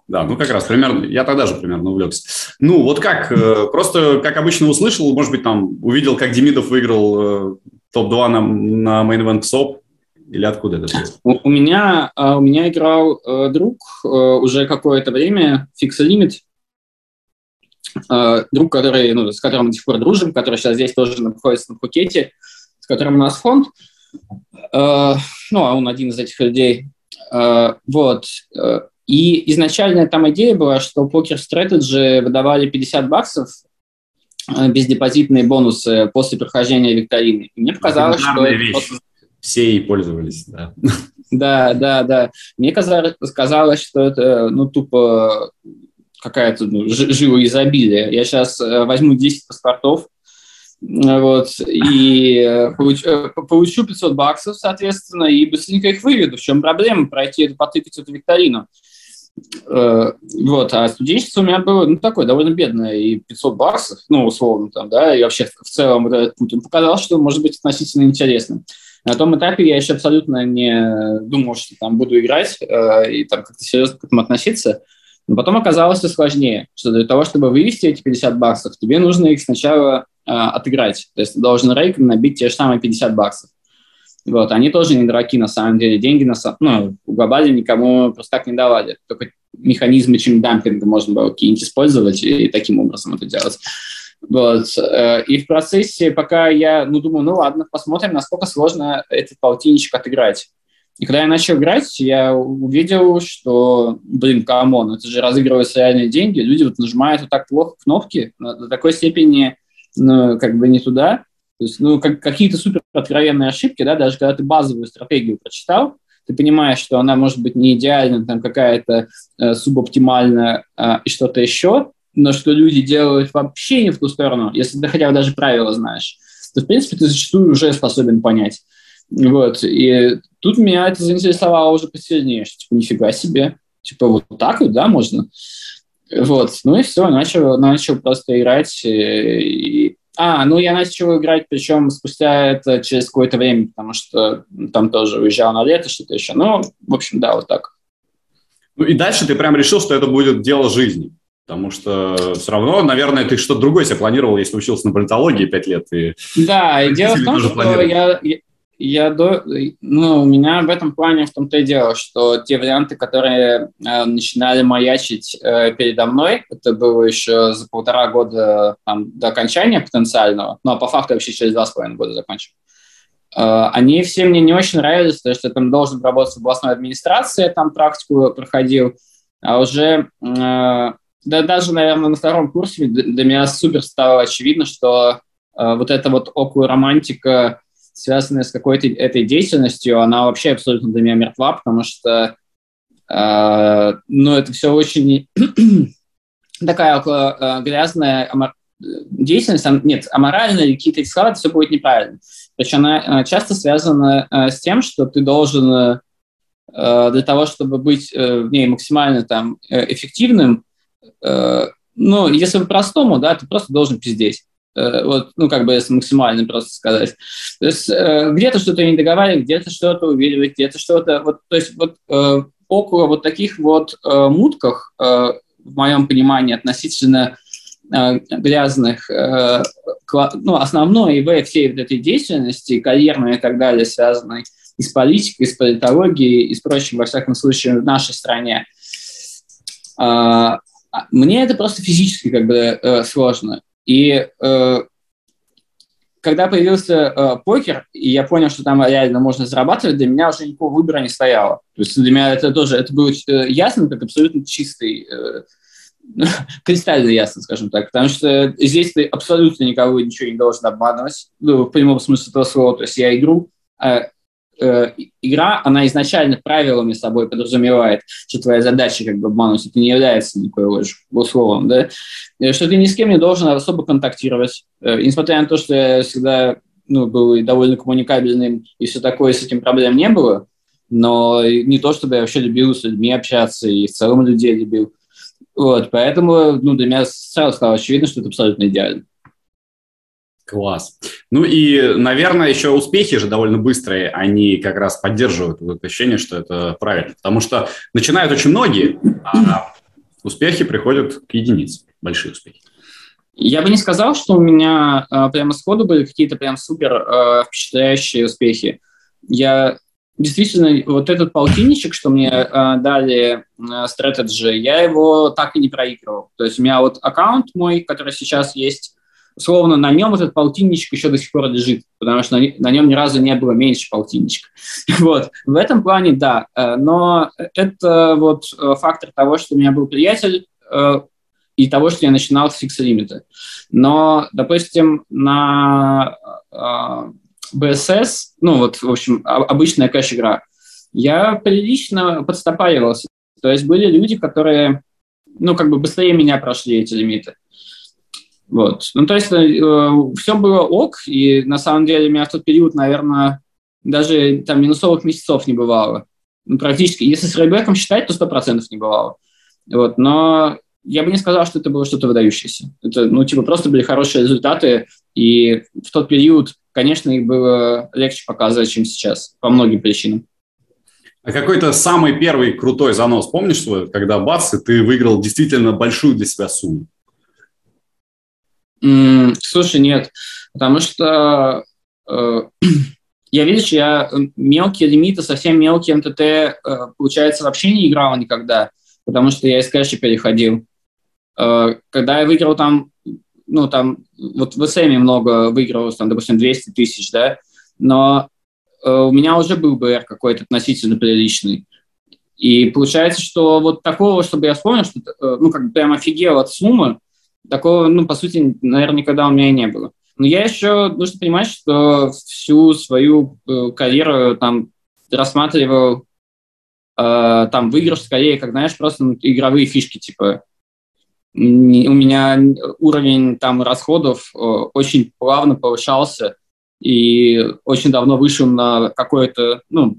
Да, ну как раз примерно, я тогда же примерно увлекся. Ну вот как, э, просто как обычно услышал, может быть, там увидел, как Демидов выиграл э, топ-2 на, на Main Event СОП, или откуда это? У, у, меня, э, у меня играл друг уже какое-то время, Fix Limit, друг, который, ну, с которым мы до сих пор дружим, который сейчас здесь тоже находится на Пхукете, с которым у нас фонд. Ну, а он один из этих людей. Вот. И изначально там идея была, что Poker Strategy выдавали 50 баксов э, бездепозитные бонусы после прохождения викторины. И мне показалось, что... Вещь. Все и пользовались, да. Да, да, да. Мне казалось, казалось что это, ну, тупо какая-то ну, живое изобилие. Я сейчас э, возьму 10 паспортов, вот, и э, получу, получу 500 баксов, соответственно, и быстренько их выведу. В чем проблема пройти, потыкать эту викторину? Э, вот, а студенчество у меня было, ну, такое, довольно бедное, и 500 баксов, ну, условно, там, да, и вообще в целом вот этот путь, он показал, что может быть относительно интересным. На том этапе я еще абсолютно не думал, что там буду играть э, и там как-то серьезно к этому относиться. Но потом оказалось все сложнее, что для того, чтобы вывести эти 50 баксов, тебе нужно их сначала э, отыграть. То есть ты должен рейком набить те же самые 50 баксов. Вот, они тоже не дураки, на самом деле. Деньги на, ну, в глобале никому просто так не давали. Только механизмы chip dumping а можно было какие-нибудь использовать и таким образом это делать. Вот. Э, и в процессе, пока я, ну, думаю, ну, ладно, посмотрим, насколько сложно этот полтинничек отыграть. И когда я начал играть, я увидел, что, блин, come on, это же разыгрываются реальные деньги, люди вот нажимают вот так плохо кнопки, до такой степени, ну, как бы не туда, то есть, ну, как, какие-то супер откровенные ошибки, да, даже когда ты базовую стратегию прочитал, ты понимаешь, что она может быть не идеальна, там какая-то э, субоптимальная э, и что-то еще, но что люди делают вообще не в ту сторону, если ты хотя бы даже правила знаешь, то, в принципе, ты зачастую уже способен понять. Вот, и тут меня это заинтересовало уже посильнее, что, типа, нифига себе, типа, вот так вот, да, можно? Вот, ну и все, начал, начал просто играть, э, и, а, ну я начал играть, причем спустя это через какое-то время, потому что там тоже уезжал на лето, что-то еще. Ну, в общем, да, вот так. Ну и дальше ты прям решил, что это будет дело жизни. Потому что все равно, наверное, ты что-то другое себе планировал, если учился на политологии пять лет. И да, и дело в том, что я, я до, ну, у меня в этом плане в том-то и дело, что те варианты, которые э, начинали маячить э, передо мной, это было еще за полтора года там, до окончания потенциального, ну, а по факту вообще через два с половиной года закончил. Э, они все мне не очень нравились, то есть я там должен работать в областной администрации, я там практику проходил, а уже, э, да даже, наверное, на втором курсе для меня супер стало очевидно, что э, вот эта вот около романтика связанная с какой-то этой деятельностью, она вообще абсолютно для меня мертва, потому что э, ну, это все очень такая около э, грязная амор... деятельность, нет, аморальная или какие-то слова, это все будет неправильно. Причем она э, часто связана э, с тем, что ты должен э, для того, чтобы быть э, в ней максимально там э, эффективным, э, ну, если по-простому, да, ты просто должен пиздеть. Э, вот, ну, как бы, если максимально просто сказать. То есть э, где-то что-то не договаривать, где-то что-то увиливать, где-то что-то, вот, то есть вот э, около вот таких вот мутках, в моем понимании, относительно грязных, ну, основной ИВ всей вот этой деятельности, карьерной и так далее, связанной и с политикой, и с политологией, и с прочим, во всяком случае, в нашей стране, мне это просто физически как бы сложно. И э, когда появился э, покер, и я понял, что там реально можно зарабатывать, для меня уже никакого выбора не стояло. То есть для меня это тоже это было э, ясно, как абсолютно чистый, э, кристально ясно, скажем так, потому что здесь ты абсолютно никого ничего не должен обманывать, ну, в прямом смысле этого слова. То есть я игру э, э, игра, она изначально правилами собой подразумевает, что твоя задача как бы обмануть, это не является никакой условно, да, э, что ты ни с кем не должен особо контактировать, э, несмотря на то, что я всегда ну, был довольно коммуникабельным, и все такое, с этим проблем не было, но не то, чтобы я вообще любил с людьми общаться и в целом людей любил. Вот, поэтому ну, для меня сразу стало очевидно, что это абсолютно идеально. Класс. Ну и, наверное, еще успехи же довольно быстрые, они как раз поддерживают вот это ощущение, что это правильно. Потому что начинают очень многие, а успехи приходят к единице, большие успехи. Я бы не сказал, что у меня э, прямо сходу были какие-то прям супер э, впечатляющие успехи. Я действительно, вот этот полтинничек, что мне э, дали э, Strategy, я его так и не проигрывал. То есть у меня вот аккаунт мой, который сейчас есть, словно на нем этот полтинничек еще до сих пор лежит, потому что на, на нем ни разу не было меньше полтинничка. Вот. В этом плане, да. Э, но это вот э, фактор того, что у меня был приятель, э, и того, что я начинал с фикс-лимита. Но, допустим, на BSS, ну вот, в общем, обычная кэш-игра, я прилично подстопаривался. То есть были люди, которые, ну, как бы быстрее меня прошли эти лимиты. Вот. Ну, то есть э, все было ок, и на самом деле у меня в тот период, наверное, даже там минусовых месяцев не бывало. Ну, практически. Если с рейбеком считать, то 100% не бывало. Вот. Но я бы не сказал, что это было что-то выдающееся. Это, ну, типа, просто были хорошие результаты, и в тот период конечно, их было легче показывать, чем сейчас, по многим причинам. А какой-то самый первый крутой занос, помнишь свой, когда бац, и ты выиграл действительно большую для себя сумму? Слушай, нет, потому что э, я, видишь, я мелкие лимиты, совсем мелкие МТТ, э, получается, вообще не играл никогда, потому что я из кэша переходил. Э, когда я выиграл там ну, там, вот в СМе много выигрывалось, там, допустим, 200 тысяч, да, но э, у меня уже был БР какой-то относительно приличный. И получается, что вот такого, чтобы я вспомнил, что, э, ну, как бы прям офигел от суммы, такого, ну, по сути, наверное, никогда у меня и не было. Но я еще, нужно понимать, что всю свою э, карьеру там рассматривал э, там выигрыш скорее, как, знаешь, просто ну, игровые фишки, типа у меня уровень там расходов э, очень плавно повышался и очень давно вышел на какое-то, ну,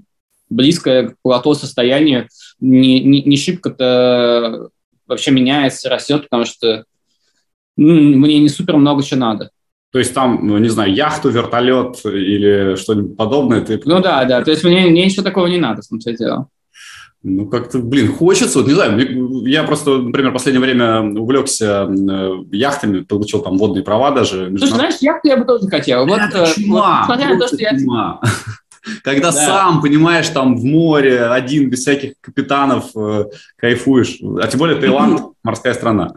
близкое к плато состояние. Не, не, не шибко-то вообще меняется, растет, потому что мне не супер много чего надо. То есть там, ну, не знаю, яхту, вертолет или что-нибудь подобное? Ты... Ну да, да, то есть мне, мне ничего такого не надо, в том дело. Ну, как-то, блин, хочется, вот, не знаю, я просто, например, в последнее время увлекся э, яхтами, получил там водные права даже. Между... Слушай, знаешь, яхту я бы тоже хотел. Вот, это э, чума, вот, на то, что я... Когда да. сам, понимаешь, там в море, один, без всяких капитанов, э, кайфуешь. А тем более Таиланд – морская страна.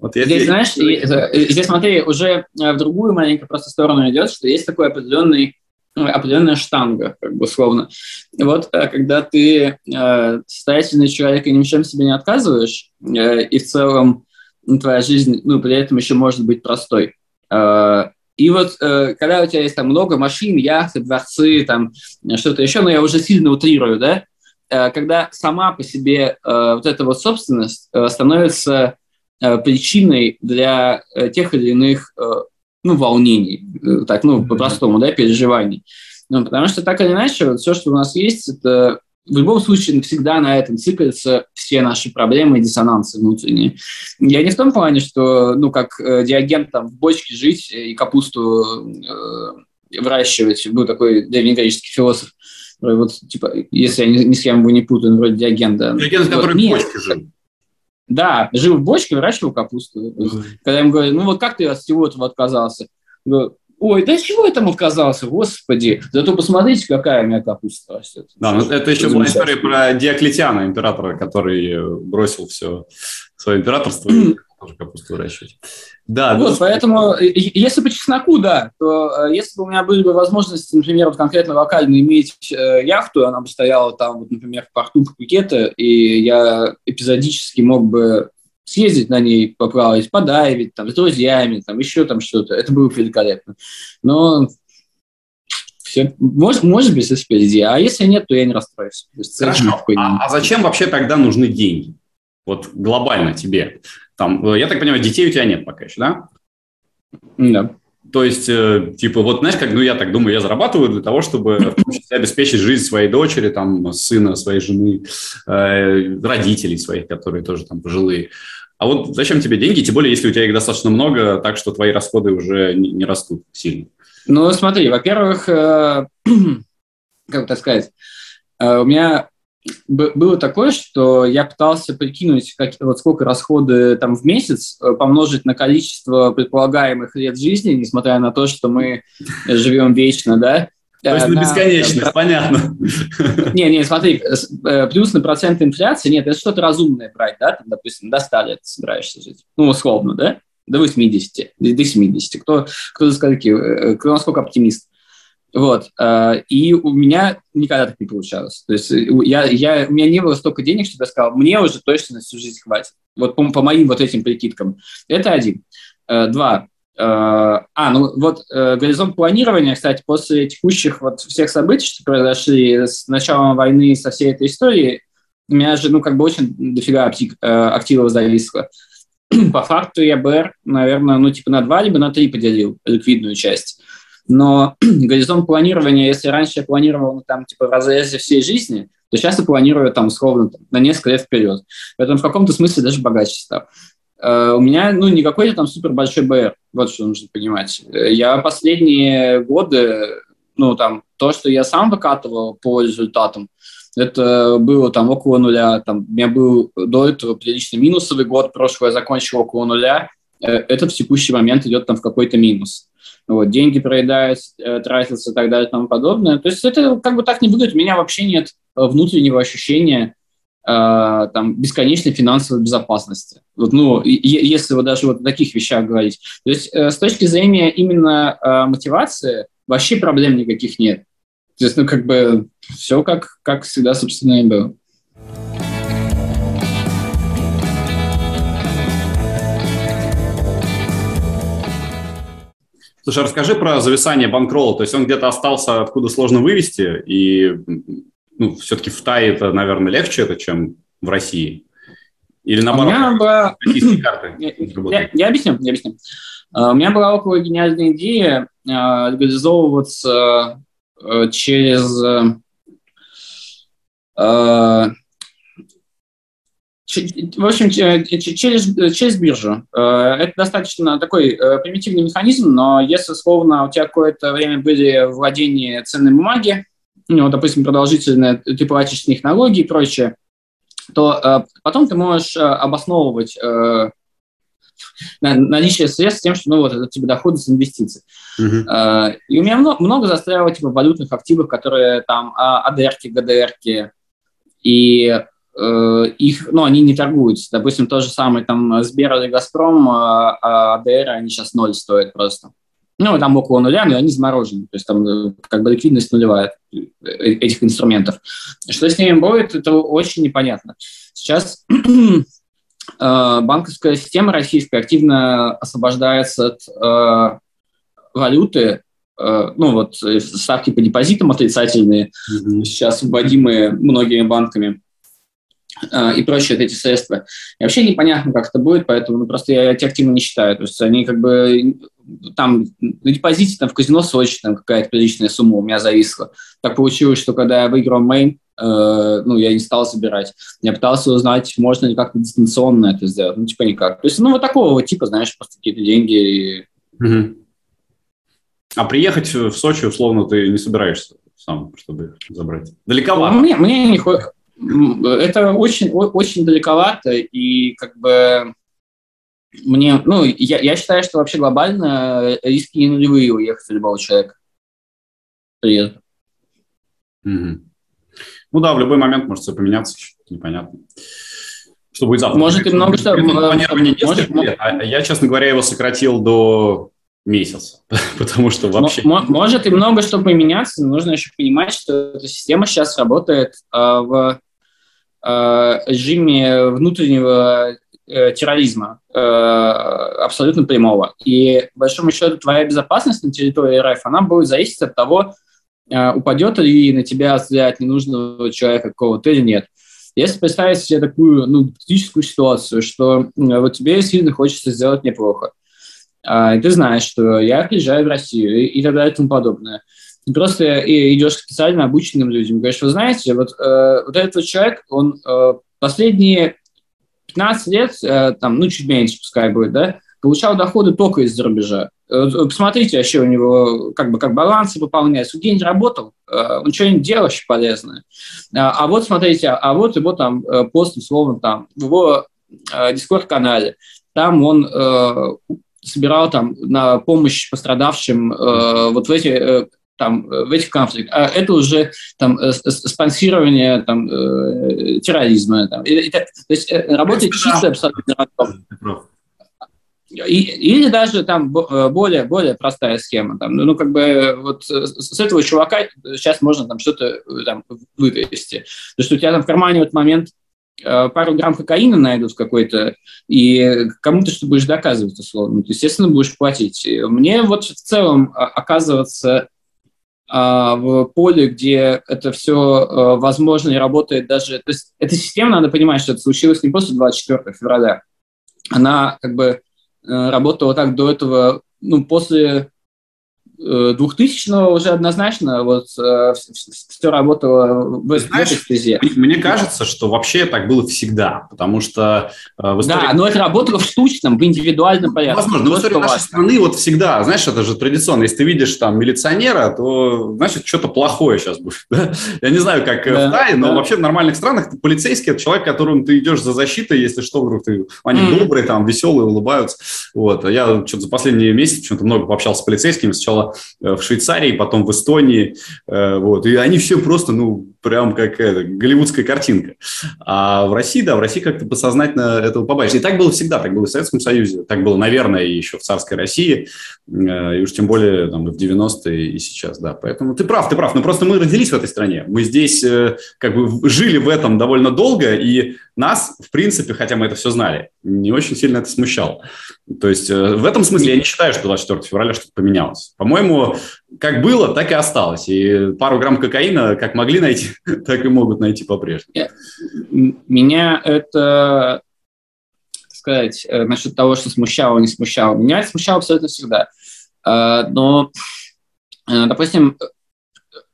Вот я здесь, знаешь, и, здесь, смотри, уже в другую маленькую просто сторону идет, что есть такой определенный ну, определенная штанга, как бы условно. Вот э, когда ты э, состоятельный человек и ни в чем себе не отказываешь, э, и в целом ну, твоя жизнь, ну, при этом еще может быть простой. Э, и вот э, когда у тебя есть там много машин, яхты, дворцы, там что-то еще, но я уже сильно утрирую, да, э, когда сама по себе э, вот эта вот собственность э, становится э, причиной для э, тех или иных э, ну, волнений, э, так, ну, по-простому, да, переживаний. Ну, потому что так или иначе, вот все, что у нас есть, это в любом случае всегда на этом циклятся все наши проблемы и диссонансы внутренние. Я не в том плане, что, ну, как э, диагент там в бочке жить и капусту э, выращивать, был такой древнегреческий философ, вот, типа, если я ни, ни с кем его не путаю, вроде диагента. Диагент, вот. который в бочке жил. Да, жил в бочке, выращивал капусту. Mm-hmm. Когда им говорят, ну вот как ты от всего этого отказался? Говорю, Ой, да чего я там отказался, господи. Зато посмотрите, какая у меня капуста растет. Да, ну, это еще была история про Диоклетиана, императора, который бросил все свое императорство тоже капусту выращивать. Да, вот, да. поэтому, если по чесноку, да, то э, если бы у меня были бы возможности, например, вот конкретно локально иметь э, яхту, она бы стояла там, вот, например, в порту Пхукета, и я эпизодически мог бы съездить на ней, поплавать, подайвить, там, с друзьями, там, еще там что-то, это было великолепно. Но все, может, может быть, если а если нет, то я не расстроюсь. Хорошо, а, а зачем вообще тогда нужны деньги? Вот глобально тебе. Там, э, я так понимаю, детей у тебя нет пока еще, да? Да. То есть, э, типа, вот знаешь, как, ну, я так думаю, я зарабатываю для того, чтобы обеспечить жизнь своей дочери, там, сына, своей жены, э, родителей своих, которые тоже там пожилые. А вот зачем тебе деньги, тем более, если у тебя их достаточно много, так что твои расходы уже не, не растут сильно? Ну, смотри, во-первых, э, как так сказать, э, у меня было такое, что я пытался прикинуть, как, вот сколько расходы там в месяц э, помножить на количество предполагаемых лет жизни, несмотря на то, что мы живем вечно, да, то есть на бесконечность, понятно. Не, не, смотри, э, плюс на процент инфляции, нет, это что-то разумное брать, да, там, допустим, до 100 лет собираешься жить, ну, условно, да, до 80, до 70, кто, кто за скольки, э, кто насколько оптимист. Вот, э, и у меня никогда так не получалось. То есть я, я, у меня не было столько денег, что я сказал, мне уже точно на всю жизнь хватит. Вот по, по моим вот этим прикидкам. Это один. Два, Э, а, ну вот э, горизонт планирования, кстати, после текущих вот всех событий, что произошли с началом войны, со всей этой истории, у меня же, ну, как бы очень дофига актив, э, активов зависло. По факту я БР, наверное, ну, типа на два, либо на три поделил ликвидную часть. Но горизонт планирования, если раньше я планировал, ну, там, типа, в разрезе всей жизни, то сейчас я планирую, там, условно, там, на несколько лет вперед. Поэтому в каком-то смысле даже богаче стал. Uh, у меня, ну, не какой-то там супер большой БР. Вот что нужно понимать. Я последние годы, ну, там, то, что я сам выкатывал по результатам, это было там около нуля. Там, у меня был до этого прилично минусовый год, прошлый я закончил около нуля. Э, это в текущий момент идет там в какой-то минус. Вот, деньги проедаются, э, тратятся и так далее и тому подобное. То есть это как бы так не выглядит. У меня вообще нет внутреннего ощущения, Э, там, бесконечной финансовой безопасности. Вот, ну, если вот даже вот о таких вещах говорить. То есть э, с точки зрения именно э, мотивации вообще проблем никаких нет. То есть, ну, как бы все как, как всегда, собственно, и было. Слушай, расскажи про зависание банкролла. То есть он где-то остался, откуда сложно вывести, и ну, все-таки в Тае это, наверное, легче это, чем в России? Или наоборот, у меня была... российские карты я, я, объясню, я объясню. Uh, у меня была около гениальная идея uh, легализовываться uh, через в общем, через, через биржу. Это достаточно такой примитивный механизм, но если, словно, у тебя какое-то время были владения ценной бумаги, ну, допустим, продолжительные, ты платишь с них налоги и прочее, то э, потом ты можешь э, обосновывать э, наличие средств тем, что ну, вот, это тебе доходы с инвестиций. Uh-huh. Э, и у меня много, много застряло типа, валютных активов, которые там АДРки, ГДРки, и э, их, ну, они не торгуются. Допустим, то же самое там Сбер или Газпром, а АДР, они сейчас ноль стоят просто. Ну, там около нуля, но они заморожены. То есть там э, как бы ликвидность нулевая э, этих инструментов. Что с ними будет, это очень непонятно. Сейчас э, банковская система российская активно освобождается от валюты, ну вот ставки по депозитам отрицательные, mm-hmm. сейчас вводимые многими банками и прочие эти средства. И вообще непонятно, как это будет, поэтому ну, просто я эти активно не считаю. То есть они как бы там на депозите там, в казино Сочи там какая-то приличная сумма у меня зависла. Так получилось, что когда я выиграл мейн, э, ну, я не стал собирать. Я пытался узнать, можно ли как-то дистанционно это сделать. Ну, типа никак. То есть, ну, вот такого вот типа, знаешь, просто какие-то деньги. Угу. А приехать в Сочи, условно, ты не собираешься сам, чтобы забрать? Далековато? Мне, мне не Это очень, очень далековато, и как бы мне, ну, я, я считаю, что вообще глобально риски не нулевые уехать у любого человека. Приезд. Угу. Ну да, в любой момент может все поменяться, непонятно. Что будет завтра? Может и много что... Планирование может, лет, а я, честно говоря, его сократил до месяца, потому что вообще... Может и много что поменяться, но нужно еще понимать, что эта система сейчас работает э, в э, режиме внутреннего э, терроризма э, абсолютно прямого. И, по большому счету, твоя безопасность на территории РФ, она будет зависеть от того, э, упадет ли на тебя взгляд ненужного человека какого-то или нет. Если представить себе такую ну, критическую ситуацию, что э, вот тебе сильно хочется сделать неплохо, э, и ты знаешь, что я приезжаю в Россию и, и так далее и тому подобное, ты просто идешь к специально обученным людям, говоришь, вы знаете, вот, э, вот этот человек, он э, последние 15 лет, э, там, ну, чуть меньше пускай будет, да, получал доходы только из-за рубежа. Посмотрите вообще у него как бы как балансы выполняется. Он день работал, он что-нибудь делал вообще полезное. А вот смотрите, а вот его там пост, условно, там, в его дискорд-канале, там он собирал там на помощь пострадавшим вот в эти там, в этих конфликтах, а это уже там, э, спонсирование там, э, терроризма. Там. И, и, то есть э, работает чисто абсолютно и, или даже там более, более простая схема. Там, ну, как бы вот с этого чувака сейчас можно там что-то там, вывести. То что у тебя там в кармане в этот момент пару грамм кокаина найдут какой-то, и кому ты что будешь доказывать, условно. Ну, ты, естественно, будешь платить. Мне вот в целом оказываться а, в поле, где это все а, возможно и работает даже... То есть эта система, надо понимать, что это случилось не после 24 февраля. Она как бы э, работала так до этого, ну, после 2000-го уже однозначно вот э, все работало в, Знаешь, в этой стезе. Мне кажется, что вообще так было всегда, потому что э, в истории... Да, но это работало в штучном, в индивидуальном порядке. Возможно, но в истории нашей страны вот всегда, знаешь, это же традиционно, если ты видишь там милиционера, то, значит, что-то плохое сейчас будет. Да? Я не знаю, как да, в Тае, но да. вообще в нормальных странах полицейский – это человек, которому ты идешь за защитой, если что, вдруг ты... Они mm. добрые, там, веселые, улыбаются. Вот. А я что-то за последние месяцы почему-то много пообщался с полицейскими. Сначала Э, в Швейцарии, потом в Эстонии, э, вот, и они все просто, ну, прям как это, голливудская картинка. А в России, да, в России как-то подсознательно этого побаиваешься. И так было всегда, так было в Советском Союзе, так было, наверное, и еще в царской России, э, и уж тем более там, и в 90-е, и сейчас, да. Поэтому ты прав, ты прав, но просто мы родились в этой стране, мы здесь как бы жили в этом довольно долго, и нас, в принципе, хотя мы это все знали, не очень сильно это смущало. То есть в этом смысле я не считаю, что 24 февраля что-то поменялось. По-моему, как было, так и осталось. И пару грамм кокаина как могли найти, так и могут найти по-прежнему. Меня это, сказать, э, насчет того, что смущало, не смущало. Меня смущало абсолютно всегда. А, но, э, допустим,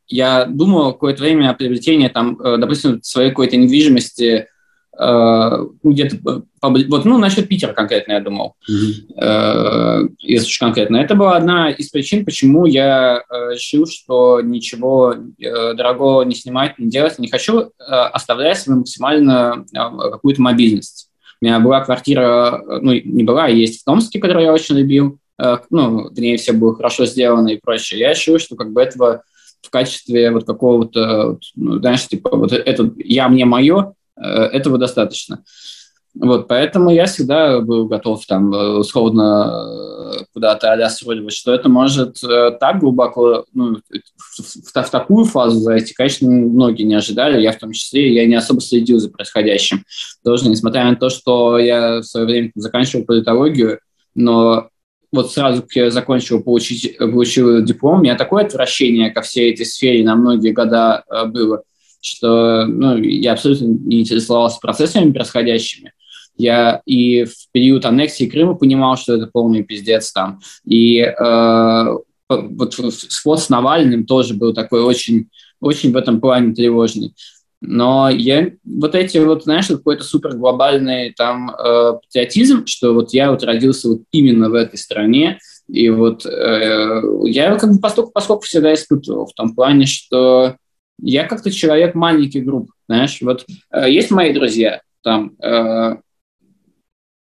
я думал какое-то время о приобретении, там, э, допустим, своей какой-то недвижимости Э, где-то вот, ну, насчет Питера конкретно я думал, mm-hmm. если уж конкретно. Это была одна из причин, почему я э, решил, что ничего дорогого не снимать, не делать не хочу, оставлять свою максимально какую-то мобильность. У меня была квартира, ну, не была, а есть в Томске, которую я очень любил, ну, в ней все было хорошо сделано и прочее. Я решил, что как бы этого в качестве вот какого-то, ну, знаешь, типа вот это «я, мне, мое», Э, этого достаточно. Вот, поэтому я всегда был готов там э, условно э, куда-то а сроливать, что это может так глубоко, ну, в, в, в такую фазу зайти, конечно, многие не ожидали, я в том числе, я не особо следил за происходящим. Тоже, несмотря на то, что я в свое время заканчивал политологию, но вот сразу, как я закончил, получить, получил диплом, у меня такое отвращение ко всей этой сфере на многие года было – что ну, я абсолютно не интересовался процессами происходящими. Я и в период аннексии Крыма понимал, что это полный пиздец там. И э, вот спот с Навальным тоже был такой очень, очень в этом плане тревожный. Но я вот эти вот, знаешь, какой-то супер глобальный там э, патриотизм, что вот я вот родился вот именно в этой стране, и вот э, я как бы поскольку, поскольку всегда испытывал в том плане, что я как-то человек маленьких групп, знаешь, вот э, есть мои друзья, там, э,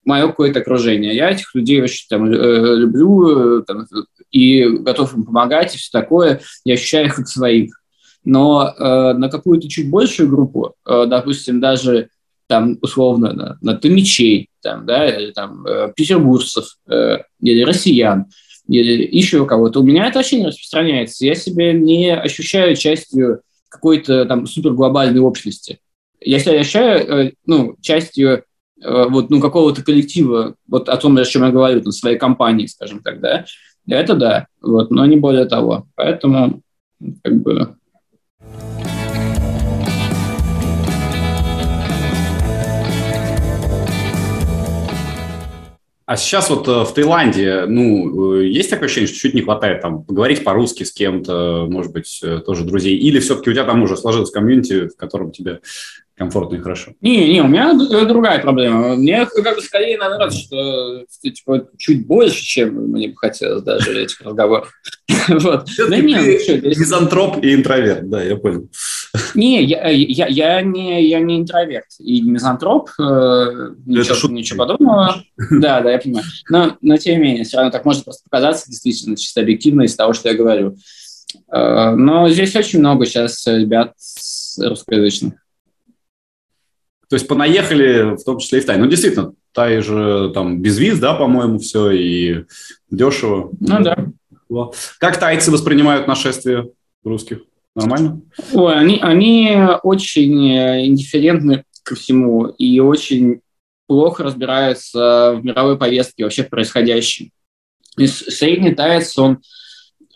мое какое-то окружение, я этих людей очень там, э, люблю э, там, и готов им помогать и все такое, я ощущаю их как своих. Но э, на какую-то чуть большую группу, э, допустим, даже там условно на, на томичей, там, да, или там э, петербуржцев э, или россиян, или еще кого-то, у меня это вообще не распространяется. Я себя не ощущаю частью какой-то там суперглобальной общности. Я себя ощущаю э, ну, частью э, вот, ну, какого-то коллектива, вот о том, о чем я говорю, там, своей компании, скажем так, да, это да, вот, но не более того. Поэтому, как бы, А сейчас вот э, в Таиланде, ну, э, есть такое ощущение, что чуть не хватает там поговорить по-русски с кем-то, может быть, э, тоже друзей, или все-таки у тебя там уже сложилось комьюнити, в котором тебе комфортно и хорошо. Не, не, у меня другая проблема. Мне как бы скорее наоборот, что типа, чуть больше, чем мне бы хотелось даже этих разговоров. Вот. Да не, ну, мизантроп и интроверт, да, я понял. Не, я, я, я, не, я не интроверт и не мизантроп, э, ничего, ничего подобного. Да, да, я понимаю. Но, но тем не менее, все равно так может просто показаться действительно чисто объективно из того, что я говорю. Э, но здесь очень много сейчас ребят русскоязычных. То есть понаехали, в том числе и в Тай. Ну, действительно, Тай же там без виз, да, по-моему, все, и дешево. Ну, да. Как тайцы воспринимают нашествие русских? Нормально? Ой, они, они очень индифферентны ко всему и очень плохо разбираются в мировой повестке вообще в происходящем. И средний таец, он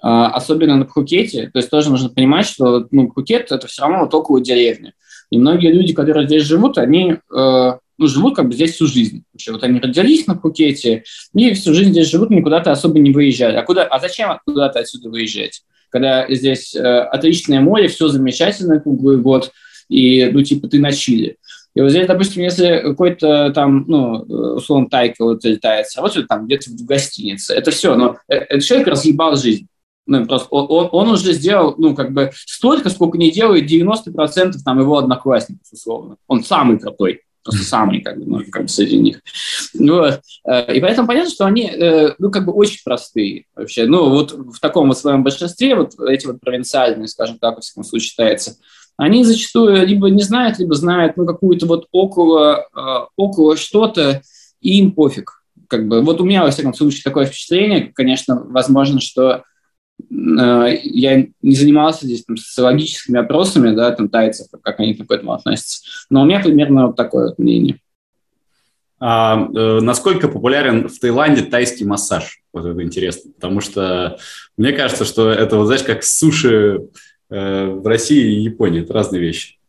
а, особенно на Пхукете, то есть тоже нужно понимать, что ну, Пхукет – это все равно вот около деревни. И многие люди, которые здесь живут, они э, ну, живут как бы здесь всю жизнь. Вообще, вот они родились на Пхукете, и всю жизнь здесь живут, никуда-то особо не выезжали. А, куда, а зачем куда-то отсюда выезжать? Когда здесь э, отличное море, все замечательно круглый год, и, ну, типа, ты на Чили. И вот здесь, допустим, если какой-то там, ну, условно, тайка вот летает, работает там где-то в гостинице, это все, но э, этот человек разъебал жизнь. Ну, просто он, он, уже сделал, ну, как бы столько, сколько не делает 90% там его одноклассников, условно. Он самый крутой просто самый, как бы, ну, как бы среди них. Вот. Э, и поэтому понятно, что они, э, ну, как бы очень простые вообще. Ну, вот в таком вот своем большинстве, вот эти вот провинциальные, скажем так, во всяком случае, считается, они зачастую либо не знают, либо знают, ну, какую-то вот около, э, около что-то, и им пофиг. Как бы, вот у меня, во всяком случае, такое впечатление, конечно, возможно, что я не занимался здесь там, социологическими опросами, да, там тайцев, как они к этому относятся. Но у меня примерно вот такое вот мнение. А, э, насколько популярен в Таиланде тайский массаж? Вот это интересно, потому что мне кажется, что это, вот, знаешь, как суши э, в России и Японии, это разные вещи.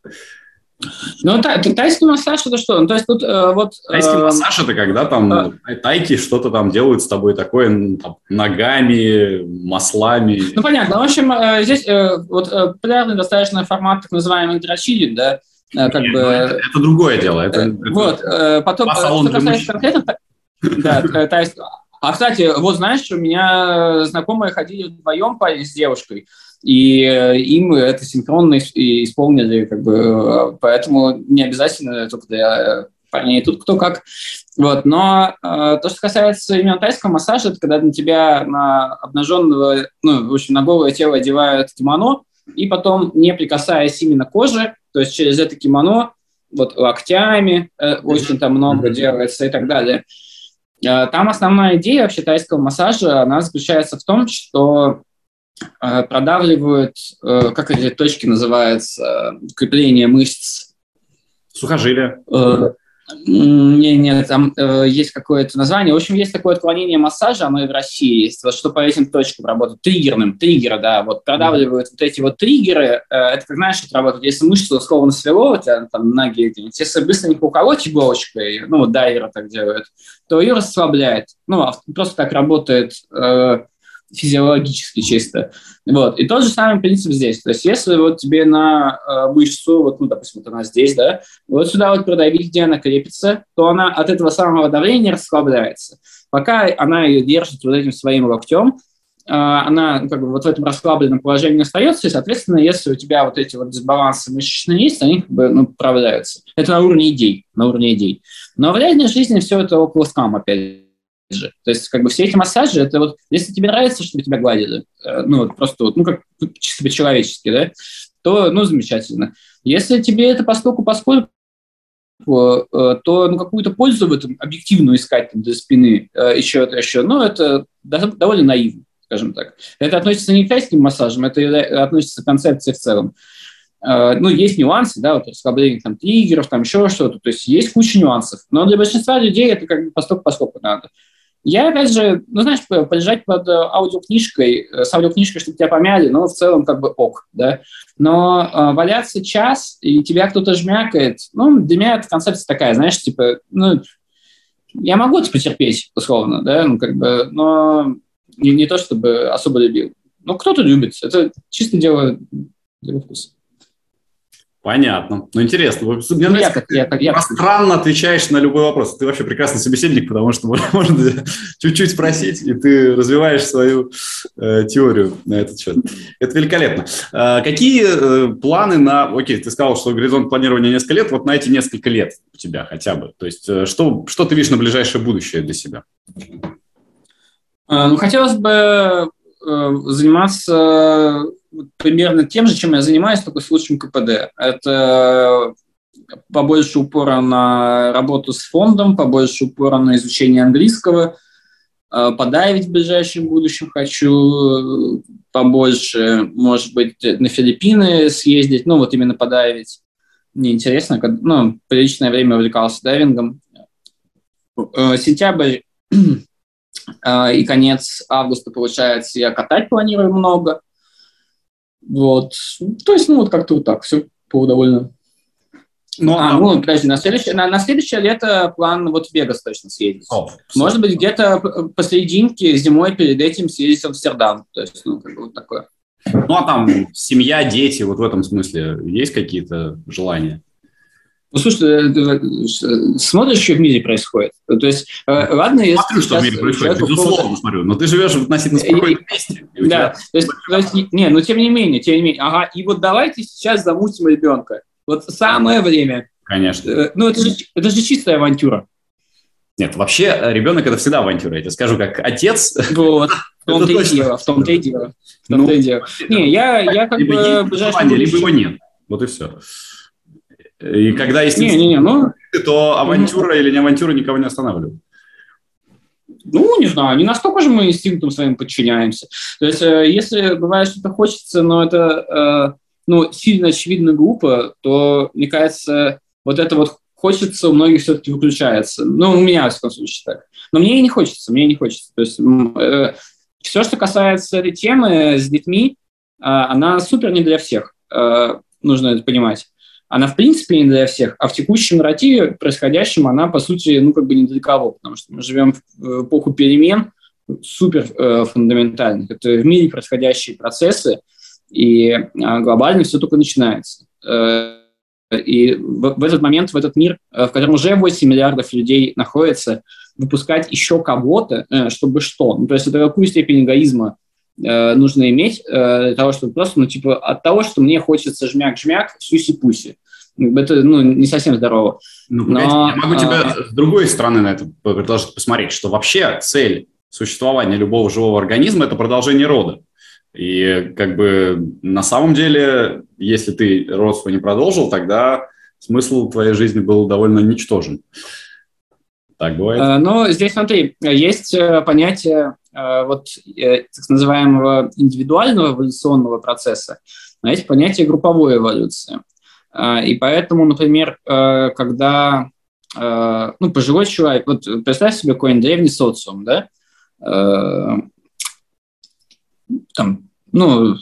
Ну, тай, тайский массаж это что? Ну, то есть тут э, вот... Тайский э, массаж это когда там э, тайки что-то там делают с тобой такое, ну, там, ногами, маслами. Ну, понятно. В общем, э, здесь э, вот э, популярный достаточно формат так называемый дрочили, да, э, как Нет, бы... Ну, это, это другое дело. Это, э, вот, э, потом, э, что касается конкретно... Да, э, тайский... А, кстати, вот знаешь, у меня знакомые ходили вдвоем с девушкой, и э, им это синхронно исполнили, как бы, э, поэтому не обязательно только для парней, тут кто как. Вот. Но э, то, что касается именно тайского массажа, это когда на тебя на обнаженного, ну, в общем, на голое тело одевают кимоно, и потом, не прикасаясь именно кожи, то есть через это кимоно, вот локтями э, очень там много делается и так далее. Э, там основная идея вообще тайского массажа, она заключается в том, что Э, продавливают, э, как эти точки называются, крепление мышц. Сухожилия. Э, не, нет, там э, есть какое-то название. В общем, есть такое отклонение массажа, оно и в России есть, вот, что по этим точкам работает, триггерным, триггеры, да, вот продавливают mm-hmm. вот эти вот триггеры, э, это как, знаешь, это работает, если мышцу условно свело, у тебя там ноги где-нибудь, если быстренько уколоть иголочкой, ну, вот дайверы так делают, то ее расслабляет. Ну, а просто так работает э, физиологически чисто. Вот. И тот же самый принцип здесь. То есть если вот тебе на э, мышцу, вот, ну, допустим, вот она здесь, да, вот сюда вот продавить, где она крепится, то она от этого самого давления расслабляется. Пока она ее держит вот этим своим локтем, э, она ну, как бы вот в этом расслабленном положении остается, и, соответственно, если у тебя вот эти вот дисбалансы мышечные есть, они как бы ну, управляются. Это на уровне идей, на уровне идей. Но в реальной жизни все это около скам, опять же. То есть, как бы все эти массажи, это вот, если тебе нравится, чтобы тебя гладили, э, ну, вот просто вот, ну, как чисто по-человечески, да, то, ну, замечательно. Если тебе это поскольку поскольку э, то ну, какую-то пользу в этом объективную искать там, для спины, э, еще это еще, ну, это довольно наивно, скажем так. Это относится не к тайским массажам, это относится к концепции в целом. Ну, есть нюансы, да, вот расслабление там триггеров, там еще что-то, то есть есть куча нюансов, но для большинства людей это как бы постольку поскольку надо. Я, опять же, ну, знаешь, полежать под э, аудиокнижкой, э, с аудиокнижкой, чтобы тебя помяли, ну, в целом как бы ок, да. Но э, валяться час, и тебя кто-то жмякает, ну, для меня эта концепция такая, знаешь, типа, ну, я могу это потерпеть, условно, да, ну, как бы, но не, не то, чтобы особо любил. Ну, кто-то любит, это чисто дело, дело вкуса. Понятно. Ну, интересно. Мне ну, я, как, я, как, я, пространно отвечаешь на любой вопрос. Ты вообще прекрасный собеседник, потому что можно чуть-чуть спросить, и ты развиваешь свою э, теорию на этот счет. Это великолепно. Э, какие э, планы на... Окей, ты сказал, что горизонт планирования несколько лет. Вот на эти несколько лет у тебя хотя бы. То есть э, что, что ты видишь на ближайшее будущее для себя? Э, ну, хотелось бы э, заниматься примерно тем же, чем я занимаюсь, только с лучшим КПД. Это побольше упора на работу с фондом, побольше упора на изучение английского, э, подавить в ближайшем будущем хочу побольше, может быть, на Филиппины съездить, ну вот именно подавить. Мне интересно, ну, приличное время увлекался дайвингом. Э, сентябрь э, и конец августа, получается, я катать планирую много. Вот. То есть, ну, вот как-то вот так, все по довольно. Ну, а, а, ну, подожди, на следующее, на, на следующее лето план вот в Вегас точно съездить. О, Может быть, где-то посерединке зимой перед этим съездить в Амстердам. То есть, ну, как бы вот такое. Ну, а там семья, дети, вот в этом смысле есть какие-то желания? Ну, слушай, ты, смотришь, что в мире происходит. То есть, э, ладно, если Смотрю, что в мире происходит, безусловно смотрю, но ты живешь в относительно спокойном месте. Да, то есть, то есть, не, ну, тем не менее, тем не менее, ага, и вот давайте сейчас замутим ребенка. Вот самое время. Конечно. Э, ну, это же, это же чистая авантюра. Нет, вообще э, ребенок это всегда авантюра. Я тебе скажу, как отец. Вот. В том-то и дело, в том-то и дело. В том-то и дело. Не, я, я как либо бы... Есть либо его нет. Вот и все. И когда есть не, не, не, ну... то авантюра или не авантюра никого не останавливает. Ну, не знаю, не настолько же мы инстинктам своим подчиняемся. То есть, э, если бывает что-то хочется, но это э, ну, сильно очевидно глупо, то, мне кажется, вот это вот хочется у многих все-таки выключается. Ну, у меня, в всяком случае, так. Но мне и не хочется, мне не хочется. То есть э, все, что касается этой темы с детьми, э, она супер не для всех, э, нужно это понимать она в принципе не для всех, а в текущем нарративе происходящем она, по сути, ну, как бы не для кого, потому что мы живем в эпоху перемен супер э, фундаментальных. Это в мире происходящие процессы, и э, глобально все только начинается. Э, и в, в этот момент, в этот мир, э, в котором уже 8 миллиардов людей находится, выпускать еще кого-то, э, чтобы что? Ну, то есть это какую степень эгоизма Э, нужно иметь э, для того, чтобы просто, ну, типа, от того, что мне хочется жмяк-жмяк, сюси-пуси. Это, ну, не совсем здорово. Ну, Но, я могу а... тебя с другой стороны на это предложить посмотреть, что вообще цель существования любого живого организма – это продолжение рода. И как бы на самом деле, если ты родство не продолжил, тогда смысл твоей жизни был довольно ничтожен. Так бывает? Но здесь, смотри, есть понятие Э, вот э, так называемого индивидуального эволюционного процесса, но есть понятие групповой эволюции. Э, и поэтому, например, когда ну, пожилой человек, вот представь себе какой-нибудь древний социум, да, там, ну,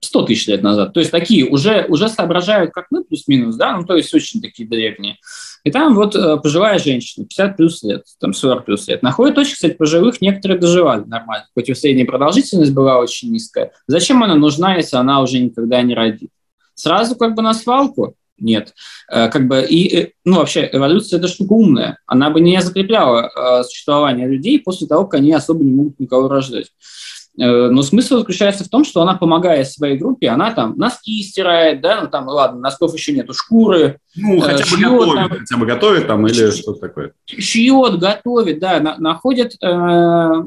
100 тысяч лет назад. То есть такие уже, уже соображают, как мы, плюс-минус, да, ну, то есть очень такие древние. И там вот э, пожилая женщина, 50 плюс лет, там 40 плюс лет, находит очень, кстати, пожилых, некоторые доживали нормально, хоть и средняя продолжительность была очень низкая. Зачем она нужна, если она уже никогда не родит? Сразу как бы на свалку? Нет. Э, как бы и, э, ну, вообще, эволюция – это штука умная. Она бы не закрепляла существование людей после того, как они особо не могут никого рождать. Э, но смысл заключается в том, что она помогает своей группе, она там носки стирает, да, ну там, ладно, носков еще нету, шкуры. Ну, хотя бы шьет, готовит, там, хотя бы готовит там или что-то такое. Шьет, готовит, да, на, находят э,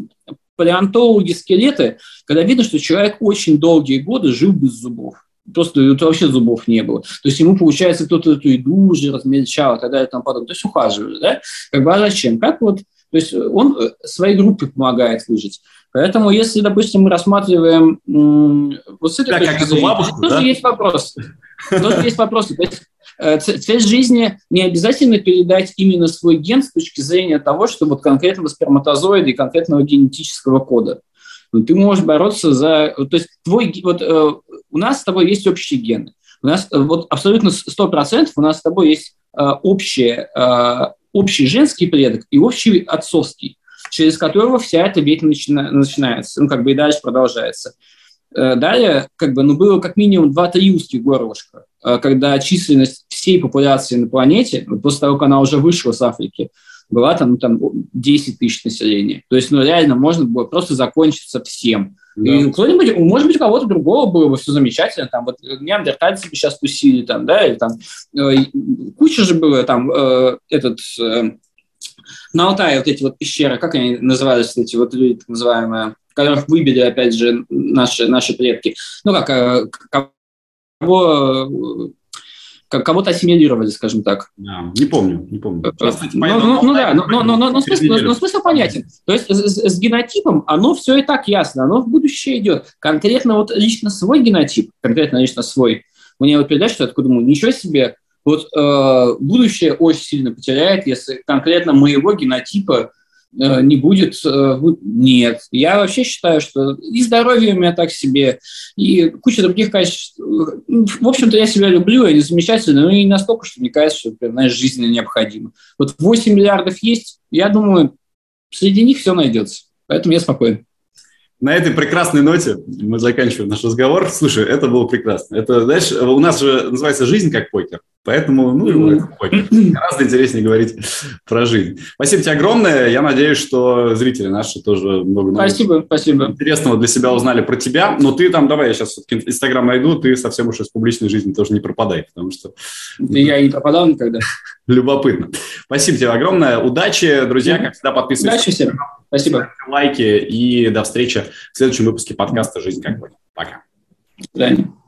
палеонтологи скелеты, когда видно, что человек очень долгие годы жил без зубов. Просто это вообще зубов не было. То есть ему, получается, кто-то эту еду уже размельчал и так далее и тому подобное. То есть ухаживали, да? Как бы, а зачем? Как вот то есть он э, своей группе помогает выжить. Поэтому, если, допустим, мы рассматриваем вот с этой да, точки зрения, бабушку, тоже да? есть вопросы. Тоже есть вопросы. То есть, э, цель жизни не обязательно передать именно свой ген с точки зрения того, что вот конкретного сперматозоида и конкретного генетического кода. Но ты можешь бороться за... То есть твой... Вот э, у нас с тобой есть общие гены. У нас вот абсолютно 100% у нас с тобой есть общие общий женский предок и общий отцовский, через которого вся эта ветвь начина, начинается, ну, как бы и дальше продолжается. Э, далее, как бы, ну, было как минимум два-три узких горлышка. э, когда численность всей популяции на планете, после того, как она уже вышла с Африки, была там, ну, там 10 тысяч населения. То есть, ну, реально можно было просто закончиться всем. Да. И кто-нибудь, может быть, у кого-то другого было бы все замечательно, там, вот неандертальцы бы сейчас тусили, там, да, или там, э, куча же было, там, э, этот, э, на Алтае вот эти вот пещеры, как они назывались, эти вот люди, так называемые, которых выбили, опять же, наши, наши предки. Ну, как, э, кого кого-то ассимилировали, скажем так. Да, не помню, не помню. Просто, ну, ну, ну да, но, но, смысл, понятен. То есть с, генотипом оно все и так ясно, оно в будущее идет. Конкретно вот лично свой генотип, конкретно лично свой, мне вот передача, что я такой думаю, ничего себе, вот э, будущее очень сильно потеряет, если конкретно моего генотипа Э, не будет. Э, нет. Я вообще считаю, что и здоровье у меня так себе, и куча других качеств. В общем-то, я себя люблю, я замечательно, но не настолько, что мне кажется, что это, знаешь, жизненно необходимо. Вот 8 миллиардов есть, я думаю, среди них все найдется. Поэтому я спокоен. На этой прекрасной ноте мы заканчиваем наш разговор. Слушай, это было прекрасно. Это, знаешь, у нас же называется «Жизнь как покер». Поэтому, ну, mm-hmm. гораздо интереснее говорить про жизнь. Спасибо тебе огромное. Я надеюсь, что зрители наши тоже много спасибо, спасибо. интересного для себя узнали про тебя. Но ты там, давай, я сейчас Инстаграм найду, ты совсем уж из публичной жизни тоже не пропадай, потому что... Я не пропадал никогда. Любопытно. Спасибо тебе огромное. Удачи, друзья. Как всегда, подписывайтесь. Удачи всем. Спасибо. Лайки и до встречи в следующем выпуске подкаста «Жизнь как будет». Пока. До свидания.